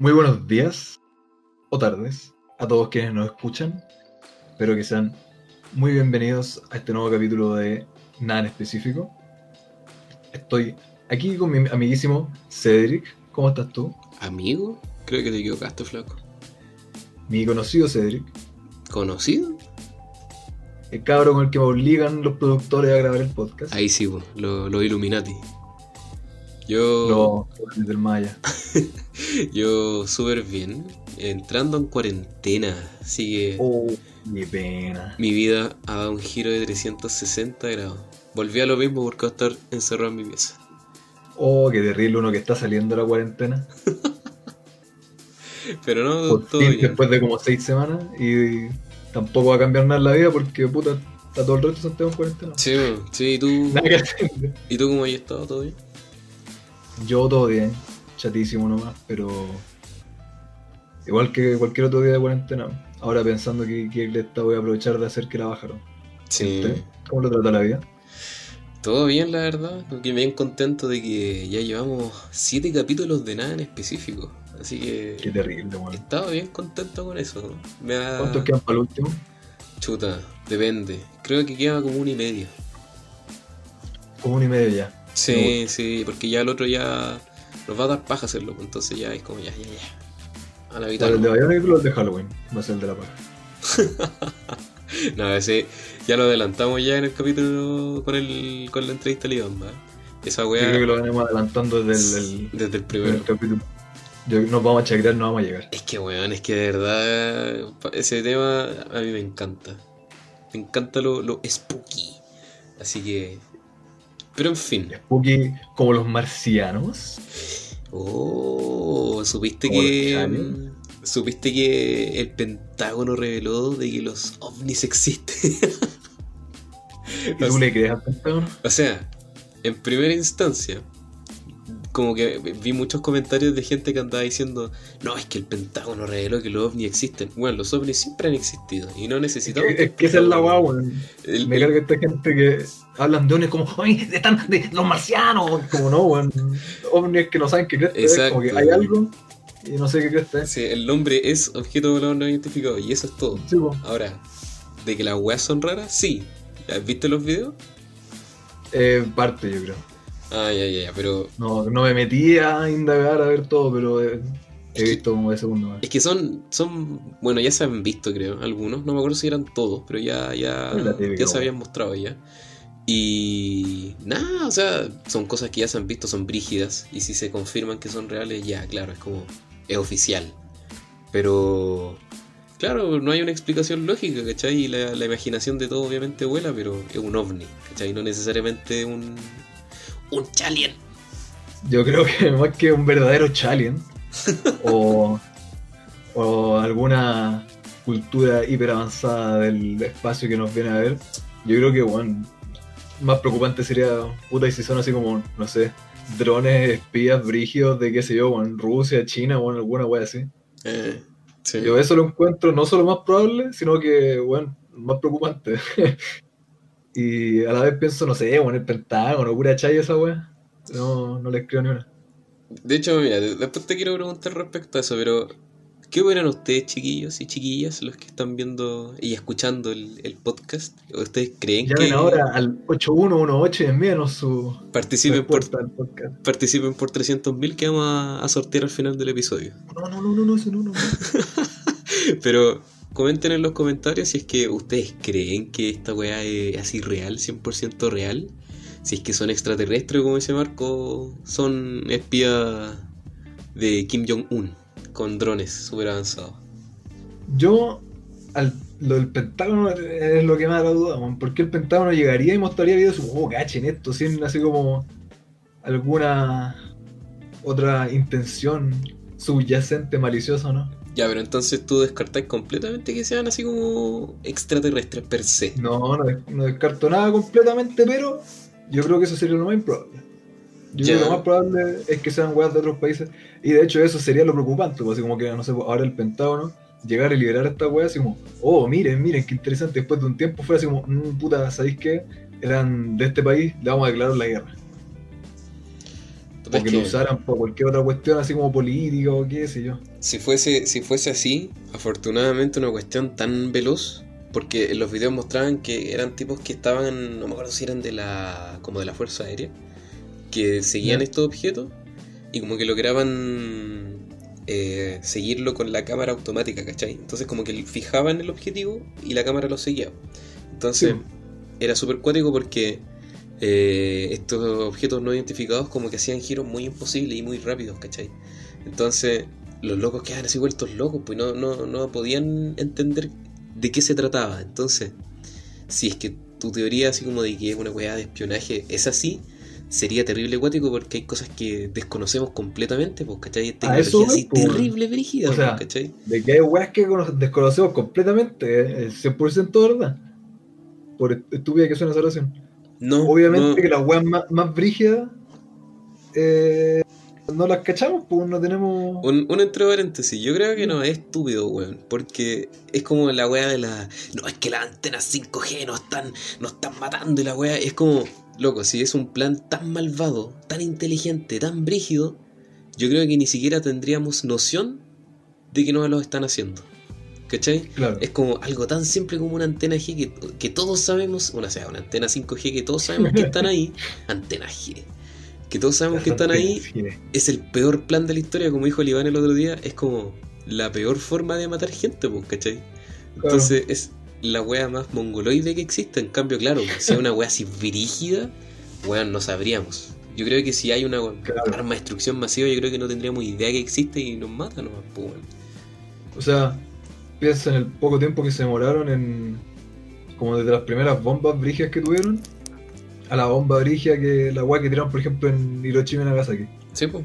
Muy buenos días o tardes a todos quienes nos escuchan. Espero que sean muy bienvenidos a este nuevo capítulo de Nada en Específico. Estoy aquí con mi amiguísimo Cedric. ¿Cómo estás tú? ¿Amigo? Creo que te equivocaste, flaco. Mi conocido Cedric. ¿Conocido? El cabro con el que me obligan los productores a grabar el podcast. Ahí sí, lo- los Illuminati. Yo, Los del Maya. yo súper bien. Entrando en cuarentena. Así que Oh, qué pena. mi vida ha dado un giro de 360 grados. Volví a lo mismo porque voy a estar encerrado en mi pieza. Oh, qué terrible uno que está saliendo de la cuarentena. Pero no, Por todo fin, bien. después de como seis semanas y tampoco va a cambiar nada en la vida porque puta está todo el resto Santiago en cuarentena. Sí, sí, ¿y tú. ¿y tú cómo has estado? ¿Todo bien? Yo todo bien, chatísimo nomás, pero igual que cualquier otro día de cuarentena. Ahora pensando que, que esta voy a aprovechar de hacer que la bajaron. Sí. ¿Usted? ¿Cómo lo trata la vida? Todo bien, la verdad. Estoy bien contento de que ya llevamos siete capítulos de nada en específico. Así que Qué terrible, estaba bien contento con eso. Me da ¿Cuántos quedan para el último? chuta, depende. Creo que queda como uno y medio. Como uno y medio ya. Sí, sí, porque ya el otro ya nos va a dar paja hacerlo. pues, Entonces ya es como ya, ya, ya. A la mitad. ¿Cuál, el de Bionic o el de Halloween? No sé el de la paja. No, ese ya lo adelantamos ya en el capítulo con el con la entrevista al Iván. Esa Yo creo weá que lo venimos adelantando desde el, el- desde el primero. capítulo. Yo, nos vamos a chacrear, no vamos a llegar. Es que, weón, es que de verdad ese tema a mí me encanta. Me encanta lo, lo spooky. Así que... Pero en fin. Spooky como los marcianos. Oh, ¿supiste Como que... ¿Supiste que el Pentágono reveló de que los ovnis existen? ¿Y tú le crees al Pentágono? O sea, en primera instancia, como que vi muchos comentarios de gente que andaba diciendo, no, es que el Pentágono reveló que los ovnis existen. Bueno, los ovnis siempre han existido y no necesitamos... Es que esa es la weón. El- Me carga esta gente que hablan de ovnis como, ¡ay, están de los marcianos! Como no, weón. Ovnis que no saben qué crees. Es como que hay algo y no sé qué crees. es. Sí, el nombre es objeto volador no identificado y eso es todo. Sí. Ahora, ¿de que las weas son raras? Sí. ¿Has visto los videos? Eh, parte, yo creo. Ah, ya, ya, ya, pero No, no me metí a indagar a ver todo, pero eh, he que- visto como de segundo. weón. es que son, son, bueno, ya se han visto creo, algunos, no me acuerdo si eran todos, pero ya, ya, típica, ya se habían mostrado ya. Y nada, o sea, son cosas que ya se han visto, son brígidas, y si se confirman que son reales, ya, claro, es como, es oficial. Pero, claro, no hay una explicación lógica, ¿cachai? Y la, la imaginación de todo obviamente vuela, pero es un ovni, ¿cachai? No necesariamente un, un chalien. Yo creo que más que un verdadero challenge o, o alguna cultura hiper avanzada del espacio que nos viene a ver, yo creo que bueno, más preocupante sería, puta, y si son así como, no sé, drones espías brígidos de qué sé yo, en Rusia, China o alguna wea así. Eh, sí. Yo eso lo encuentro no solo más probable, sino que, bueno, más preocupante. y a la vez pienso, no sé, bueno, el Pentágono, pura chaya esa wea. No, no les creo ni una. De hecho, mira, de- después te quiero preguntar respecto a eso, pero ¿qué opinan ustedes, chiquillos y chiquillas, los que están viendo y escuchando el, el podcast? ¿Ustedes creen Llamen que ahora al 8118 y envíenos su participen por, al podcast. participen por 300.000 que vamos a, a sortear al final del episodio? No, no, no, no, no, eso no, no. Pero comenten en los comentarios si es que ustedes creen que esta weá es así real, 100% real. Si es que son extraterrestres, como dice Marco, son espías de Kim Jong-un con drones super avanzados. Yo, lo del Pentágono es lo que me da duda, man. ¿Por qué el Pentágono llegaría y mostraría videos oh, cachen esto, sin así como alguna otra intención subyacente, maliciosa, ¿no? Ya, pero entonces tú descartáis completamente que sean así como extraterrestres per se. No, no, no descarto nada completamente, pero yo creo que eso sería lo más improbable. Yo creo que lo más probable es que sean weas de otros países. Y de hecho eso sería lo preocupante, pues, así como que, no sé, pues, ahora el Pentágono llegar y liberar a esta wea así como, oh, miren, miren, qué interesante. Después de un tiempo fue así como, "Mm, puta, ¿sabéis qué? Eran de este país, le vamos a declarar la guerra. O que, lo usaran por cualquier otra cuestión, así como política o qué sé yo. Si fuese, si fuese así, afortunadamente una cuestión tan veloz, porque en los videos mostraban que eran tipos que estaban, no me acuerdo si eran de la, como de la Fuerza Aérea, que seguían estos objetos y como que lograban eh, seguirlo con la cámara automática, ¿cachai? Entonces como que fijaban el objetivo y la cámara lo seguía. Entonces era súper cuático porque eh, estos objetos no identificados como que hacían giros muy imposibles y muy rápidos, ¿cachai? Entonces los locos quedaban así vueltos locos, pues no, no, no podían entender de qué se trataba. Entonces, si es que tu teoría así como de que es una weá de espionaje es así, sería terrible acuático porque hay cosas que desconocemos completamente, pues, ¿cachai? Tecnología así pues, terrible, brígida, o sea, pues, ¿cachai? De que hay weas que desconocemos completamente, es 100% verdad. Por estúpida que suena esa oración. No. Obviamente que las weas más, más brígidas eh, no las cachamos, pues no tenemos. Un, un entre paréntesis, yo creo que no es estúpido, weón. Porque es como la wea de la. No, es que las antenas 5G nos están, nos están matando y la wea. Es como Loco, si es un plan tan malvado, tan inteligente, tan brígido, yo creo que ni siquiera tendríamos noción de que no lo están haciendo. ¿Cachai? Claro. Es como algo tan simple como una antena G que, que todos sabemos, una, sea, una antena 5G que todos sabemos que están ahí, antena G, que todos sabemos que están ahí, es el peor plan de la historia, como dijo el Iván el otro día, es como la peor forma de matar gente, pues, ¿cachai? Entonces es la wea más mongoloide que existe. En cambio, claro, si es una wea así virígida, weón, no sabríamos. Yo creo que si hay una arma de destrucción masiva, yo creo que no tendríamos idea que existe y nos mata nomás, pues, O sea, piensa en el poco tiempo que se demoraron en. como desde las primeras bombas brígidas que tuvieron, a la bomba brígida que la wea que tiraron, por ejemplo, en Hiroshima y Nagasaki. Sí, pues.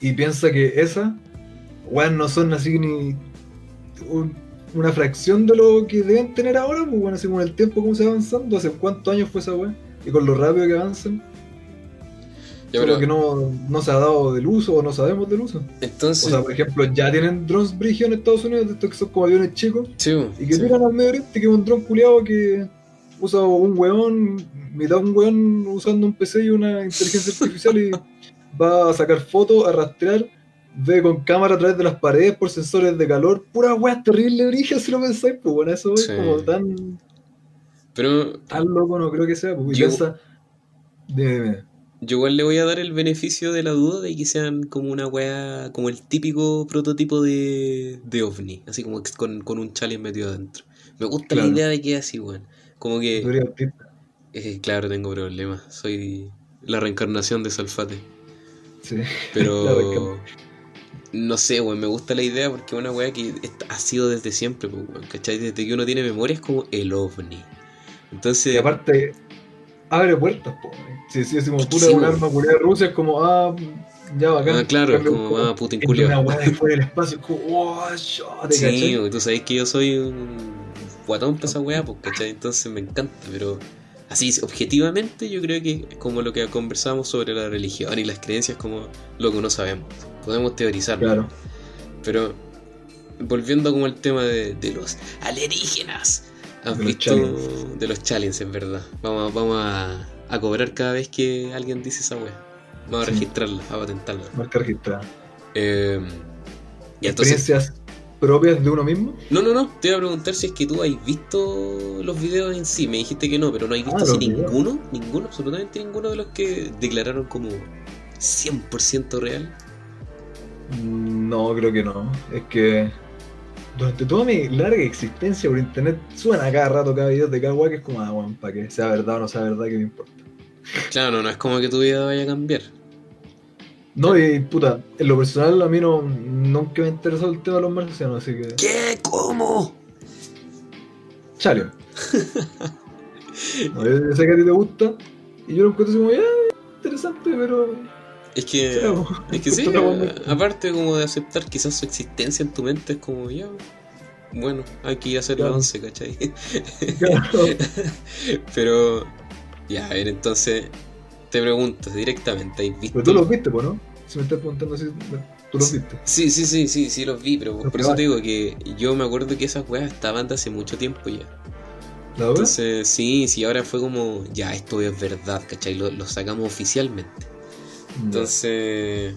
Y piensa que esa, weón, no son así ni. Un, una fracción de lo que deben tener ahora, pues bueno, así como el tiempo como se va avanzando, hace cuántos años fue esa weá, y con lo rápido que avanzan. Yo creo que no, no, se ha dado del uso o no sabemos del uso. Entonces. O sea, por ejemplo, ya tienen drones brígidos en Estados Unidos, estos que son como aviones chicos. y que tiran al Medio Oriente, que es un dron culiado que usa un weón, mitad un weón usando un PC y una inteligencia artificial y va a sacar fotos, a rastrear ve con cámara a través de las paredes por sensores de calor. Pura weá terrible origen si lo pensáis, pues bueno, eso es como tan. Pero. Tan loco no creo que sea, pues yo, Yo igual le voy a dar el beneficio de la duda de que sean como una weá, como el típico prototipo de, de ovni, así como con, con un challenge metido adentro. Me gusta la idea de que es así, weón. Como que. Eh, claro, tengo problemas. Soy la reencarnación de Salfate. Sí. Pero. No sé, weón, me gusta la idea porque es una weá que ha sido desde siempre, pues, ¿cachai? Desde que uno tiene memoria es como el ovni. Entonces. Y aparte, abre puertas, pues. Si es como pura un arma culiada rusa, es como, ah, ya bacán. Ah, claro, es como, ah, Putin culiado. Una weá después del espacio, es como, oh, shot, Sí, tú sabes que yo soy un guatón para esa weá, pues, ¿cachai? Entonces me encanta, pero así, objetivamente, yo creo que como lo que conversamos sobre la religión y las creencias, como lo que no sabemos podemos teorizar. Claro. Pero volviendo como al tema de, los alienígenas. ¿Has de visto los de los challenges, verdad? Vamos, vamos a, cobrar cada vez que alguien dice esa wea. Vamos a registrarla, a patentarla. Marca registrada. Eh, y ¿Experiencias propias de uno mismo? No, no, no. Te iba a preguntar si es que tú has visto los videos en sí. Me dijiste que no, pero no has visto ah, ninguno, ninguno, absolutamente ninguno de los que declararon como 100% real. No, creo que no. Es que durante toda mi larga existencia por internet suena cada rato cada video de cada guay que es como, ah, bueno, para que sea verdad o no sea verdad, que me importa. Claro, no es como que tu vida vaya a cambiar. No, y puta, en lo personal a mí no, nunca me interesó el tema de los marcianos, así que. ¿Qué? ¿Cómo? Chalio. no, yo sé que a ti te gusta, y yo lo encuentro así como, ya, interesante, pero es que, es que sí, aparte como de aceptar quizás su existencia en tu mente, es como ya, bueno, hay que ir a hacer la once, ¿cachai? Pero, ya, a ver, entonces, te pregunto directamente, ¿has visto? Pero tú los viste, ¿no? Si me estás preguntando así, tú los viste. Sí, sí, sí, sí, sí, los vi, pero por eso te digo que yo me acuerdo que esas weas estaban de hace mucho tiempo ya. Entonces, sí, sí, ahora fue como, ya, esto es verdad, ¿cachai? lo sacamos oficialmente. Entonces,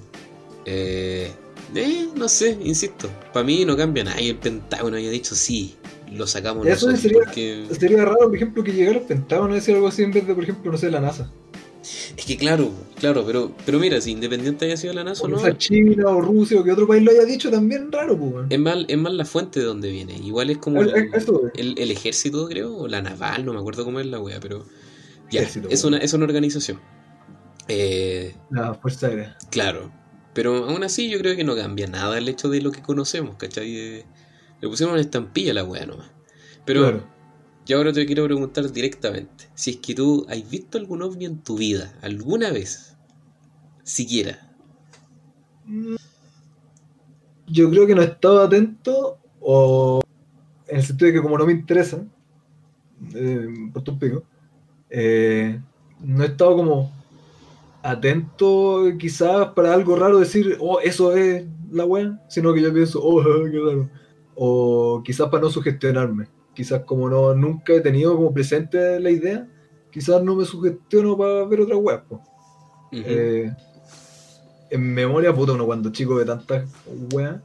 eh, eh, no sé, insisto, para mí no cambia nada. Y el Pentágono haya dicho sí, lo sacamos Eso nosotros. sería, porque- sería raro, por ejemplo, que llegara el Pentágono a decir algo así en vez de, por ejemplo, no sé, la NASA. Es que claro, claro, pero, pero mira, si independiente haya sido la NASA o no, quizás China o Rusia o que otro país lo haya dicho también raro, pues. es más, es más la fuente de donde viene. Igual es como Es- el, el- el ejército, creo, o la naval, no me acuerdo cómo es la wea, pero ya, Ejército, es una, es una organización. Eh, La Fuerza Aérea. Claro, pero aún así yo creo que no cambia nada el hecho de lo que conocemos, ¿cachai? Eh, Le pusieron una estampilla a la wea nomás. Pero Claro. yo ahora te quiero preguntar directamente, si es que tú has visto algún ovni en tu vida, alguna vez, siquiera. Mm, Yo creo que no he estado atento o en el sentido de que como no me interesa, eh, por tu pico, eh, no he estado como atento quizás para algo raro decir, oh, eso es la wea, sino que yo pienso, oh, qué raro. O quizás para no sugestionarme, quizás como no nunca he tenido como presente la idea, quizás no me sugestiono para ver otra wea. po. Ujú. Eh, en memoria, puta, uno cuando chico ve tantas weas.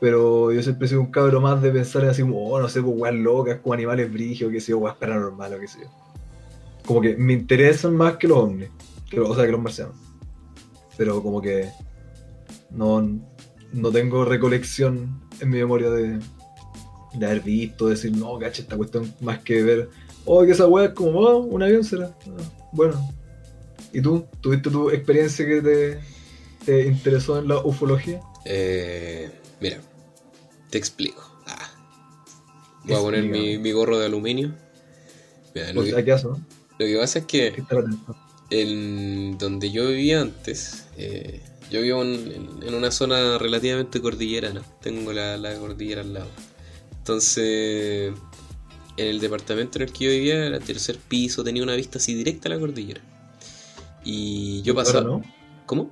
Pero yo siempre he sido un cabro más de pensar así como, oh, no sé, pues weas locas, como animales brígidos, que sé yo, weas paranormales, o qué sé yo. Como que me interesan más que los ovnis, o sea, que los marcianos. Pero como que no, no tengo recolección en mi memoria de, de haber visto, decir, no, cacha, esta cuestión más que ver, oh, que esa wea es como, oh, un avión será. Ah, bueno, ¿Y tú? ¿Tuviste tu experiencia que te, te interesó en la ufología? Eh, mira, te explico. Ah. Voy a poner mi, mi gorro de aluminio. Mira, lo, Por que, acaso, ¿no? lo que pasa es que. En donde yo vivía antes, eh, yo vivo en, una zona relativamente cordillerana. Tengo la, la cordillera al lado. Entonces, en el departamento en el que yo vivía, era tercer piso, tenía una vista así directa a la cordillera. Y yo pasaba. ¿no? ¿Cómo?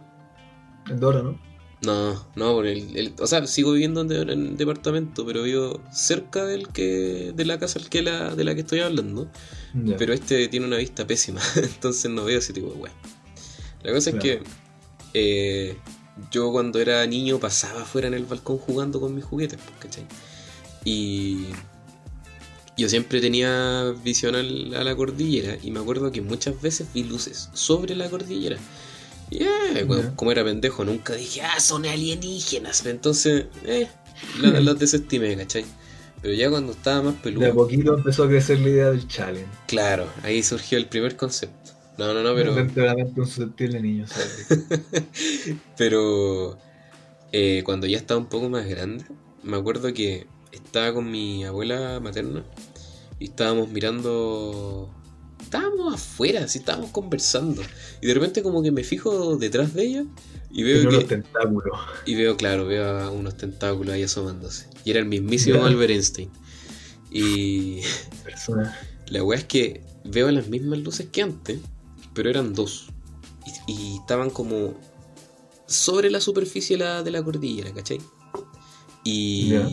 El de ahora, ¿no? No, no, por el, el- o sea, sigo viviendo en, en departamento, pero vivo cerca del que, de la casa que la, de la que estoy hablando. Pero este tiene una vista pésima, entonces no veo ese tipo de weá. La cosa Claro. es que eh, yo cuando era niño pasaba afuera en el balcón jugando con mis juguetes, pues, ¿cachai? Y yo siempre tenía visión a la cordillera y me acuerdo que muchas veces vi luces sobre la cordillera. Y bueno, Ya. como era pendejo, nunca dije, ah, son alienígenas. Entonces, eh, la- las desestimé, ¿cachai? Pero ya cuando estaba más peludo. De a poquito empezó a crecer la idea del challenge. Claro, ahí surgió el primer concepto. No, no, no, pero. De la mente un susceptible niño, ¿sabes? pero. eh, cuando ya estaba un poco más grande, me acuerdo que estaba con mi abuela materna y estábamos mirando. Estábamos afuera, así estábamos conversando. Y de repente, como que me fijo detrás de ella y veo Tiene unos que. tentáculos. Y veo, claro, veo a unos tentáculos ahí asomándose. Y era el mismísimo Ya. Albert Einstein. Y. La weá es que veo las mismas luces que antes, pero eran dos. Y, y estaban como sobre la superficie de la, de la cordillera, ¿cachai? Y Ya.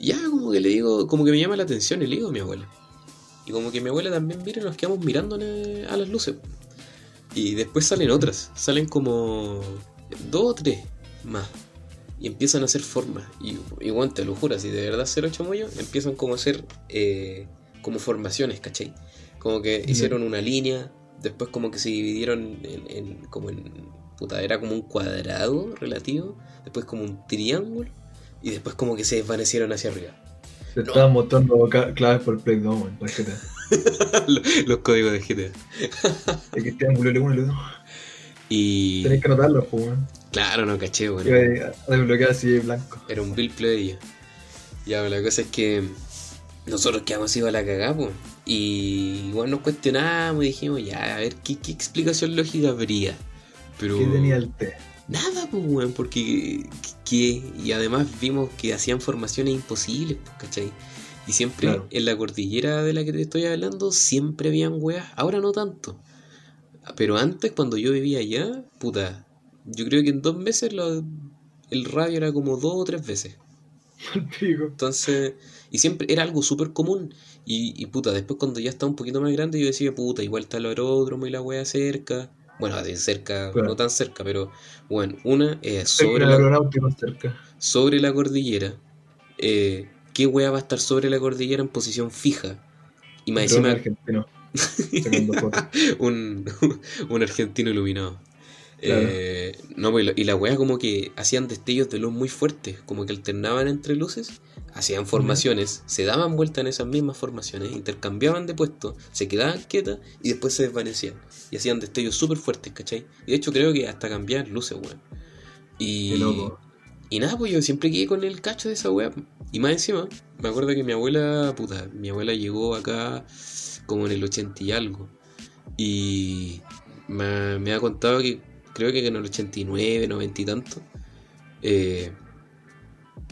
ya como que le digo, como que me llama la atención y le digo a mi abuela. Y como que mi abuela también mira y nos quedamos mirando a las luces. Y después salen otras, salen como dos o tres más. Y empiezan a hacer formas. Y igual te lo juro, si de verdad ser ocho mollos, empiezan como a hacer eh, como formaciones, ¿cachai? Como que hicieron una línea, después como que se dividieron en, en- como en puta, era como un cuadrado relativo, después como un triángulo, y después como que se desvanecieron hacia arriba. Te No. estaban mostrando claves por Play 2, weón. para Los códigos de GTA. Es que este ángulo L1 L2. Y Tenés que anotarlo, pues, weón. claro, no caché, bueno. Iba a desbloquear así blanco. Era un Bill Play. Ya, pero la cosa es que nosotros quedamos así a la cagada, pues. Y igual nos cuestionábamos y dijimos, ya, a ver, ¿qué, qué explicación lógica habría? Pero. ¿Qué tenía el T? Nada, pues, weón, porque. ¿qué? Y además vimos que hacían formaciones imposibles, pues, ¿cachai? Y siempre Claro. en la cordillera de la que te estoy hablando, siempre habían weas. Ahora no tanto. Pero antes, cuando yo vivía allá, puta, yo creo que en dos meses lo- el radio era como dos o tres veces. Entonces, y siempre era algo súper común. Y, y puta, después cuando ya estaba un poquito más grande, yo decía, puta, igual está el aeródromo y la wea cerca. Bueno, de cerca, Claro. no tan cerca, pero bueno, una es sobre la, cerca. sobre la cordillera. Eh, ¿Qué wea va a estar sobre la cordillera en posición fija? Y más encima argentino. Un, un argentino iluminado. Claro. Eh, no, pues, y la- wea como que hacían destellos de luz muy fuertes, como que alternaban entre luces, hacían formaciones, se daban vuelta en esas mismas formaciones, intercambiaban de puesto, se quedaban quietas y después se desvanecían. Y hacían destellos súper fuertes, ¿cachai? Y de hecho creo que hasta cambiaban luces, weón. Y, y nada, pues yo siempre quedé con el cacho de esa wea. Y más encima, me acuerdo que mi abuela, puta, mi abuela llegó acá como en el 80 y algo. Y me, me ha contado que creo que en el 89, 90 y tanto, eh,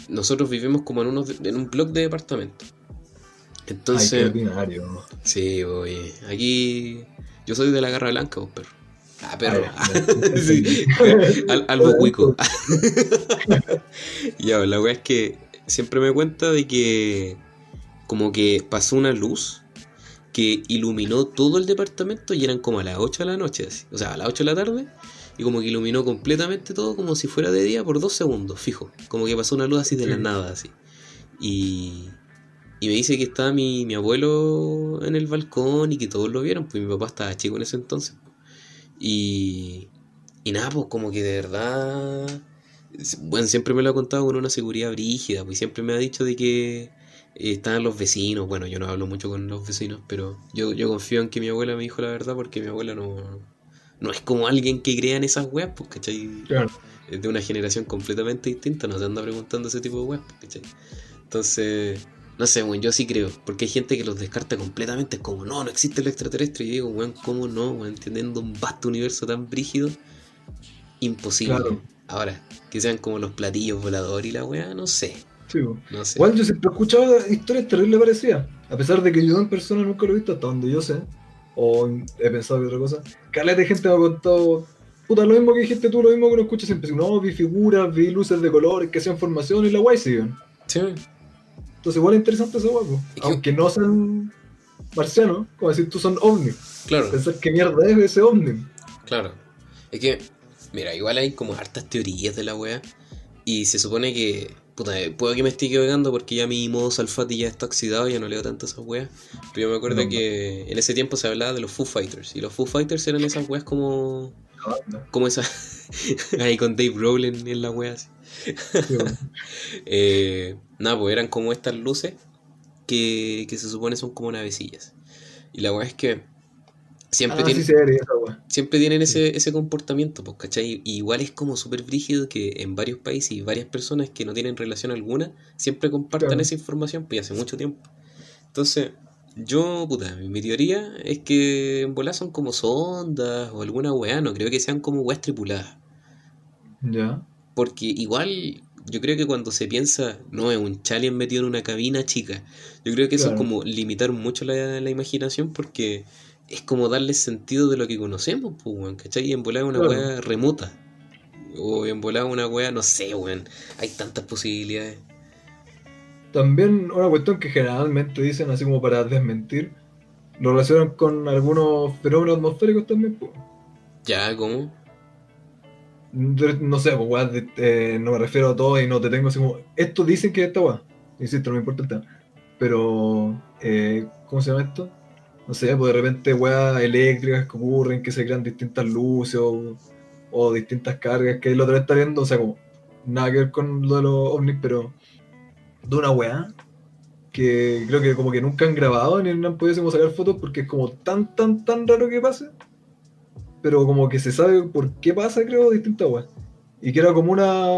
nosotros vivimos como en, unos, en un bloque de departamentos. Ay, qué Entonces, ordinario. sí, oye, aquí yo soy de la garra blanca, vos, perro. Ah, perro. Ah, ya. Sí, al, algo cuico. ya, la weá es que siempre me cuenta de que como que pasó una luz que iluminó todo el departamento y eran como a las 8 de la noche, así. o sea, a las 8 de la tarde, y como que iluminó completamente todo como si fuera de día por dos segundos, fijo. Como que pasó una luz así de la nada, así. Y, y me dice que estaba mi, mi abuelo en el balcón y que todos lo vieron, pues mi papá estaba chico en ese entonces. Y, y nada, pues como que de verdad, bueno, siempre me lo ha contado con una seguridad brígida, pues siempre me ha dicho de que eh, estaban los vecinos, bueno, yo no hablo mucho con los vecinos, pero yo, yo confío en que mi abuela me dijo la verdad porque mi abuela no, no es como alguien que crea en esas weas, pues, ¿cachai? Claro. Es de una generación completamente distinta, no se anda preguntando ese tipo de weas, pues, ¿cachai? Entonces, no sé, weón, yo sí creo, porque hay gente que los descarta completamente, es como, no, no existe el extraterrestre, y digo, weón, ¿cómo no, weón? Teniendo un vasto universo tan brígido, imposible. Claro. Ahora, que sean como los platillos voladores y la wea, no sé, Sí, no sé. Igual yo siempre he escuchado historias terribles parecidas. A pesar de que yo en persona nunca lo he visto hasta donde yo sé. O he pensado que otra cosa. Caleta de gente me ha contado. Puta, lo mismo que dijiste tú, lo mismo que uno escucha siempre. No, vi figuras, vi luces de colores que hacían formación y la guay siguen. Sí, Entonces igual es interesante esa guapo. Aunque no sean marcianos, como decir tú son ovnis. claro. Pensar qué mierda es ese ovni. Claro. Es que, mira, igual hay como hartas teorías de la wea. Y se supone que. Puta, puedo que me esté equivocando porque ya mi modo Salfati ya está oxidado, ya no leo tanto esas weas. Pero yo me acuerdo No. que en ese tiempo se hablaba de los Foo Fighters. Y los Foo Fighters eran esas weas como. Como esas. ahí con Dave Rowland en la wea así. Sí, bueno. Eh, nada, pues eran como estas luces que, que se supone son como navecillas. Y la wea es que. Siempre Ah, tienen sí, esa guay. siempre tienen ese, ese comportamiento, pues, ¿cachai? Y igual es como súper brígido que en varios países y varias personas que no tienen relación alguna siempre compartan Claro. esa información, pues, hace mucho tiempo. Entonces, yo, puta, mi teoría es que en bola son como sondas o alguna weá, no creo que sean como weas tripuladas. Ya. Porque igual, yo creo que cuando se piensa, no, es un chalien metido en una cabina chica, yo creo que eso Claro. es como limitar mucho la, la imaginación porque es como darle sentido de lo que conocemos, pues, weón, ¿cachai? Y en volar una wea remota. O en volar una wea, no sé, weón. Hay tantas posibilidades. También una cuestión que generalmente dicen, así como para desmentir, lo relacionan con algunos fenómenos atmosféricos también. po. Ya, ¿cómo? No sé, pues, weá, eh, no me refiero a todo y no te tengo así como. Esto dicen que es esta weá. Insisto, no me importa el tema. Pero, eh, ¿cómo se llama esto? No sé, pues de repente weas eléctricas que ocurren, que se crean distintas luces o, o distintas cargas que el otro está viendo, o sea, como nada que ver con lo de los ovnis, pero de una weá que creo que como que nunca han grabado ni han podido sacar fotos porque es como tan, tan, tan raro que pase. Pero como que se sabe por qué pasa, creo, distintas weas. Y que era como una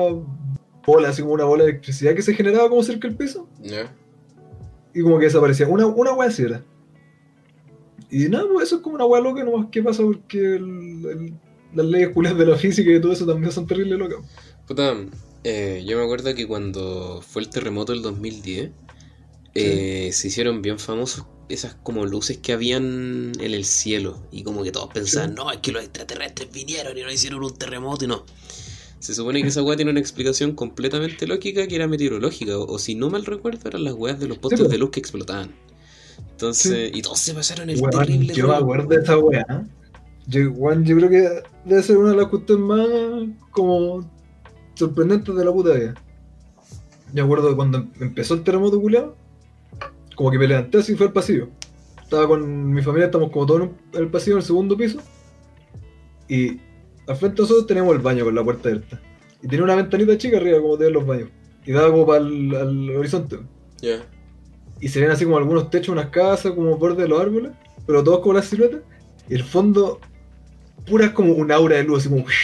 bola, así como una bola de electricidad que se generaba como cerca del piso y como que desaparecía. Una, una wea así era. Y nada, pues eso es como una wea loca nomás. ¿Qué pasa? Porque el- el- las leyes culias de la física y todo eso también son terribles locas. Puta, eh, yo me acuerdo que cuando fue el terremoto del 2010, eh, se hicieron bien famosos esas como luces que habían en el cielo. Y como que todos pensaban, Sí. no, es que los extraterrestres vinieron y no hicieron un terremoto y no. Se supone que esa weá tiene una explicación completamente lógica que era meteorológica. O, o si no mal recuerdo, eran las weas de los postes po. de luz que explotaban. Entonces, y todos se pasaron el Weón, terrible yo me acuerdo de esa wea. Yo, weón, yo creo que debe ser una de las cuestiones más como sorprendentes de la puta vida. Me acuerdo de cuando empezó el terremoto culiado, como que me levanté así y fue al pasillo. Estaba con mi familia, estamos como todos en el pasillo, en el segundo piso. Y al frente de nosotros teníamos el baño con la puerta abierta. Y tenía una ventanita chica arriba, como de los baños. Y daba como para el al horizonte. Ya. Y se ven así como algunos techos, unas casas, como borde de los árboles, pero todos como las siluetas. Y el fondo, pura como un aura de luz, así como.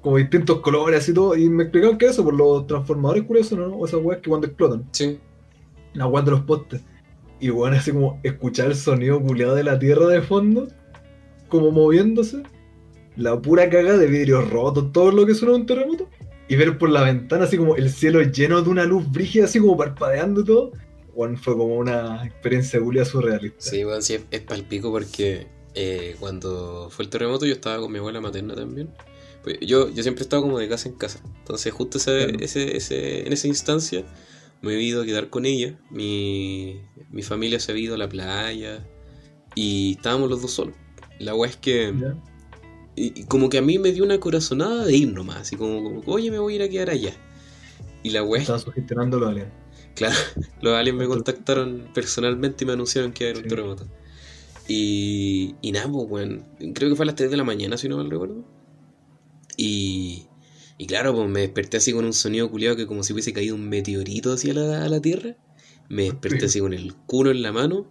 Como distintos colores, así todo. Y me explicaron que eso, por los transformadores curiosos, ¿no? O esas weas que cuando explotan, Sí. las weas de los postes. Y bueno, así como escuchar el sonido culiado de la tierra de fondo, como moviéndose. La pura caga de vidrios rotos, todo lo que suena un terremoto. Y ver por la ventana así como el cielo lleno de una luz brígida, así como parpadeando y todo. Bueno, fue como una experiencia culia surrealista. Sí, weón, sí, es, es palpico porque eh, cuando fue el terremoto yo estaba con mi abuela materna también. Pues yo, yo siempre he estado como de casa en casa. Entonces justo ese, Claro. ese, ese, en esa instancia me he ido a quedar con ella. Mi, mi familia se ha ido a la playa y estábamos los dos solos. La weá es que... ¿Ya? Y, y como que a mí me dio una corazonada de ir nomás. Así como, como, oye, me voy a ir a quedar allá. Y la es Estaban sugestionando los aliens. Claro, los aliens me contactaron personalmente y me anunciaron que iba a haber un Sí. terremoto. Y, y nada, pues, weón. Creo que fue a las 3 de la mañana, si no mal recuerdo. Y, y claro, pues me desperté así con un sonido culiado que como si hubiese caído un meteorito hacia la, a la Tierra. Me desperté así con el culo en la mano.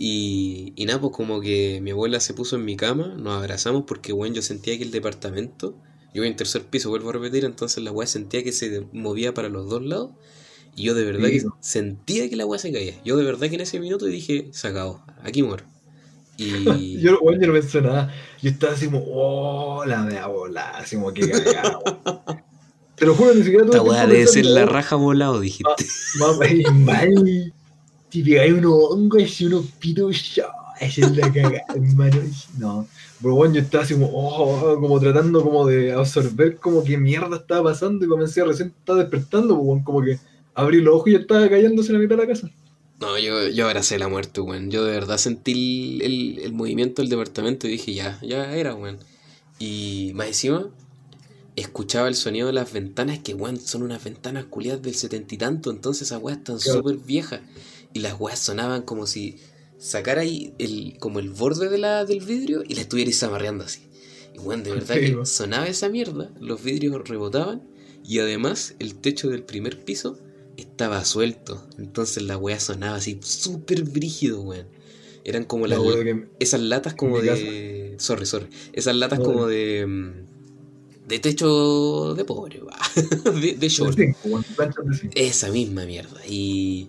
Y, y nada, pues como que mi abuela se puso en mi cama, nos abrazamos porque, weón, yo sentía que el departamento, yo en tercer piso, vuelvo a repetir, entonces la weá sentía que se movía para los dos lados. Y yo de verdad que sentía que la weá se caía. Yo de verdad que en ese minuto dije, se acabó, aquí muero. Y Yo, bueno, yo no pensé nada. Yo estaba así como, oh, la mea volada, así como que cagada, weón. Te lo juro, ni siquiera tuve esta weá de debe ser la raja volado, dijiste. Mamá, y. Si pegáis unos hongos y unos pitos, ya, esa es la cagada, hermano. No. Pero bueno, yo estaba así como, oh, como tratando como de absorber como qué mierda estaba pasando y comencé a recién estaba despertando, pues, weón, como que abrí los ojos y estaba cayéndose en la mitad de la casa. No, yo, yo abracé la muerte, weón. Yo de verdad sentí el, el- el movimiento del departamento y dije, ya, ya era, weón. Y más encima, escuchaba el sonido de las ventanas, que, weón, son unas ventanas culiadas del setenta y tanto, entonces esas weas están Claro. súper viejas. Y las weas sonaban como si sacara ahí el, como el borde de la, del vidrio y la estuvierais amarreando así. Y, weón, de verdad que sonaba esa mierda, los vidrios rebotaban y además el techo del primer piso estaba suelto. Entonces la weá sonaba así súper brígido, weón. Eran como las, que esas latas como de. Sorry, sorry. Esas latas No, como no. de. mm, De techo de pobre, va. de, de short. Esa misma mierda. Y.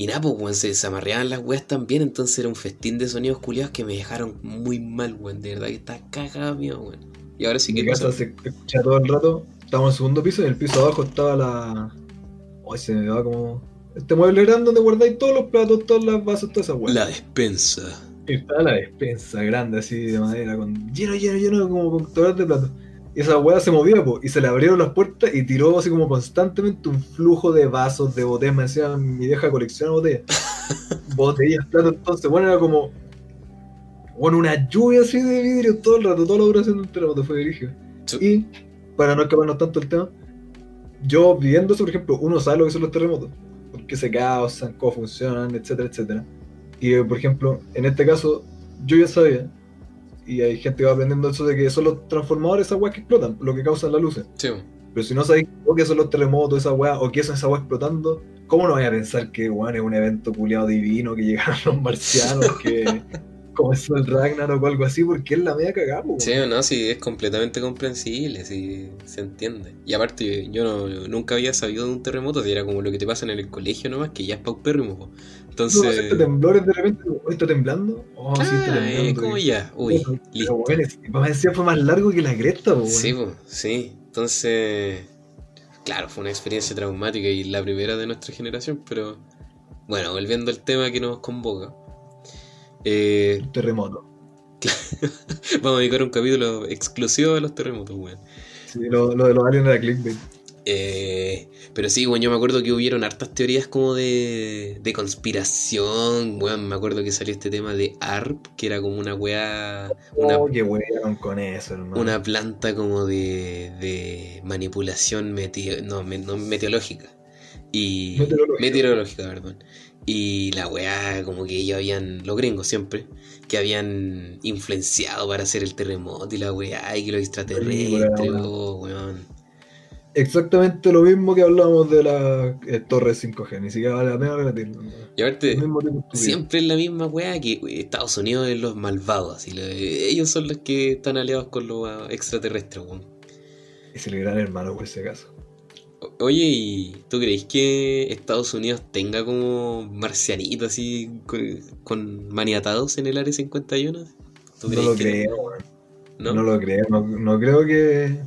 Y nada, pues, weón, se desamarreaban las weas también. Entonces era un festín de sonidos culiados que me dejaron muy mal, weón. De verdad que está cagado mío, weón. Y ahora sí que mi casa pasa. se escuchaba todo el rato. Estábamos en el segundo piso y en el piso abajo estaba la. Ay, se me va como. Este mueble grande donde guardáis todos los platos, todas las vasos, todas esas weas. La despensa. Estaba la despensa grande así de madera, con lleno, lleno, lleno, como con toneladas de platos. Y esa weá se movía, po, y se le abrieron las puertas y tiró así como constantemente un flujo de vasos, de botellas. Me decía mi vieja colección de botellas. botellas, platos, entonces, bueno, era como. Bueno, una lluvia así de vidrio todo el rato, toda la duración del terremoto fue dirigido. Y, para no escaparnos tanto el tema, yo viviendo eso, por ejemplo, uno sabe lo que son los terremotos, por qué se causan, cómo funcionan, etcétera, etcétera. Y, por ejemplo, en este caso, yo ya sabía, y hay gente que va aprendiendo eso de que son los transformadores, esas weas que explotan, lo que causan las luces. Sí, Pero si no sabéis que son los terremotos, esas weas, o qué son esas weas explotando, ¿cómo no vais a pensar que, es un evento culiado divino, que llegaron los marcianos, que comenzó el Ragnarok o algo así, porque es la media cagada, Sí, no, sí, es completamente comprensible, sí, se entiende. Y aparte, yo no, nunca había sabido de un terremoto, si era como lo que te pasa en el colegio nomás, que ya es paupérrimo. po. No, Entonces, este temblores de repente, hoy está temblando. Oh, sí, está ah, eh, temblando. como y- ya, uy, Pero, listo. bueno, decía fue más largo que la cresta, po, Sí, weón. po, sí, entonces, claro, fue una experiencia traumática y la primera de nuestra generación, pero bueno, volviendo al tema que nos convoca. eh, terremoto. vamos a dedicar un capítulo exclusivo a los terremotos, weón. Sí, lo, lo de los aliens era clickbait. Eh, pero sí, bueno, yo me acuerdo que hubieron hartas teorías como de, de conspiración. Bueno, me acuerdo que salió este tema de ARP, que era como una weá. Una, oh, qué weón con eso, hermano. una planta como de, de manipulación meteo, no, me- no, meteorológica. Y, Meteorológica. meteorológica, perdón. Y la weá, como que ellos habían, los gringos siempre, que habían influenciado para hacer el terremoto y la weá, y que los extraterrestres, weón. Exactamente lo mismo que hablábamos de la eh, torre 5G, ni siquiera vale la pena repetirlo. Y aparte. Siempre es la misma weá que Estados Unidos es los malvados, así, lo- ellos son los que están aliados con los extraterrestres, weón. Es el gran hermano por ese caso. Oye, ¿y tú crees que Estados Unidos tenga como marcianitos así con, con maniatados en el área 51? ¿Tú No crees lo que creo, no? No lo creo, no, no creo que.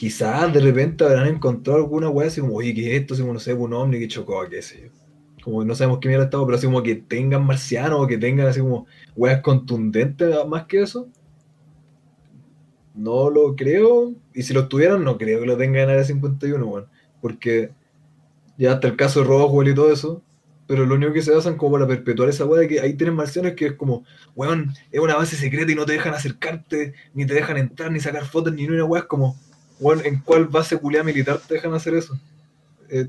Quizás de repente habrán encontrado alguna weá así como, oye, ¿qué es esto? Así como, no sé, un ovni que chocó, qué sé yo. Como no sabemos qué mierda estaba, pero así como que tengan marcianos o que tengan así como weas contundentes más que eso. No lo creo. Y si lo tuvieran, no creo que lo tengan en Área 51, weón. Porque ya hasta el caso de Roswell y todo eso. Pero lo único que se basan como para perpetuar esa weá de que ahí tienen marcianos que es como, weón, es una base secreta y no te dejan acercarte, ni te dejan entrar, ni sacar fotos, ni una weá. Es como, weón, ¿en cuál base culiada militar te dejan hacer eso? Eh,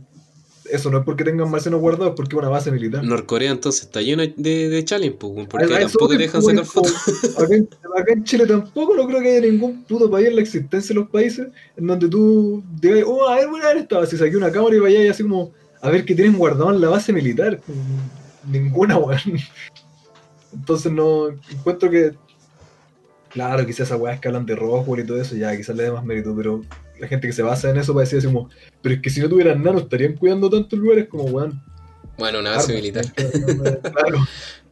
eso no es porque tengan marcianos guardados, es porque es una base militar. Norcorea entonces está lleno de, de challenge, pues, porque tampoco te dejan sacar fotos. como, Acá en, acá en Chile tampoco no creo que haya ningún puto país en la existencia de los países en donde tú digas, oh, a ver, bueno, a ver esta base, saqué una cámara y vaya y así como, a ver qué tienen guardado en la base militar. Ninguna, weón. Entonces no encuentro que, claro, quizás esas weas que hablan de Roswell y todo eso, ya quizás le dé más mérito, pero la gente que se basa en eso así como, pero es que si no tuvieran nada, no estarían cuidando tantos lugares como, weón. Bueno, una base militar. Claro.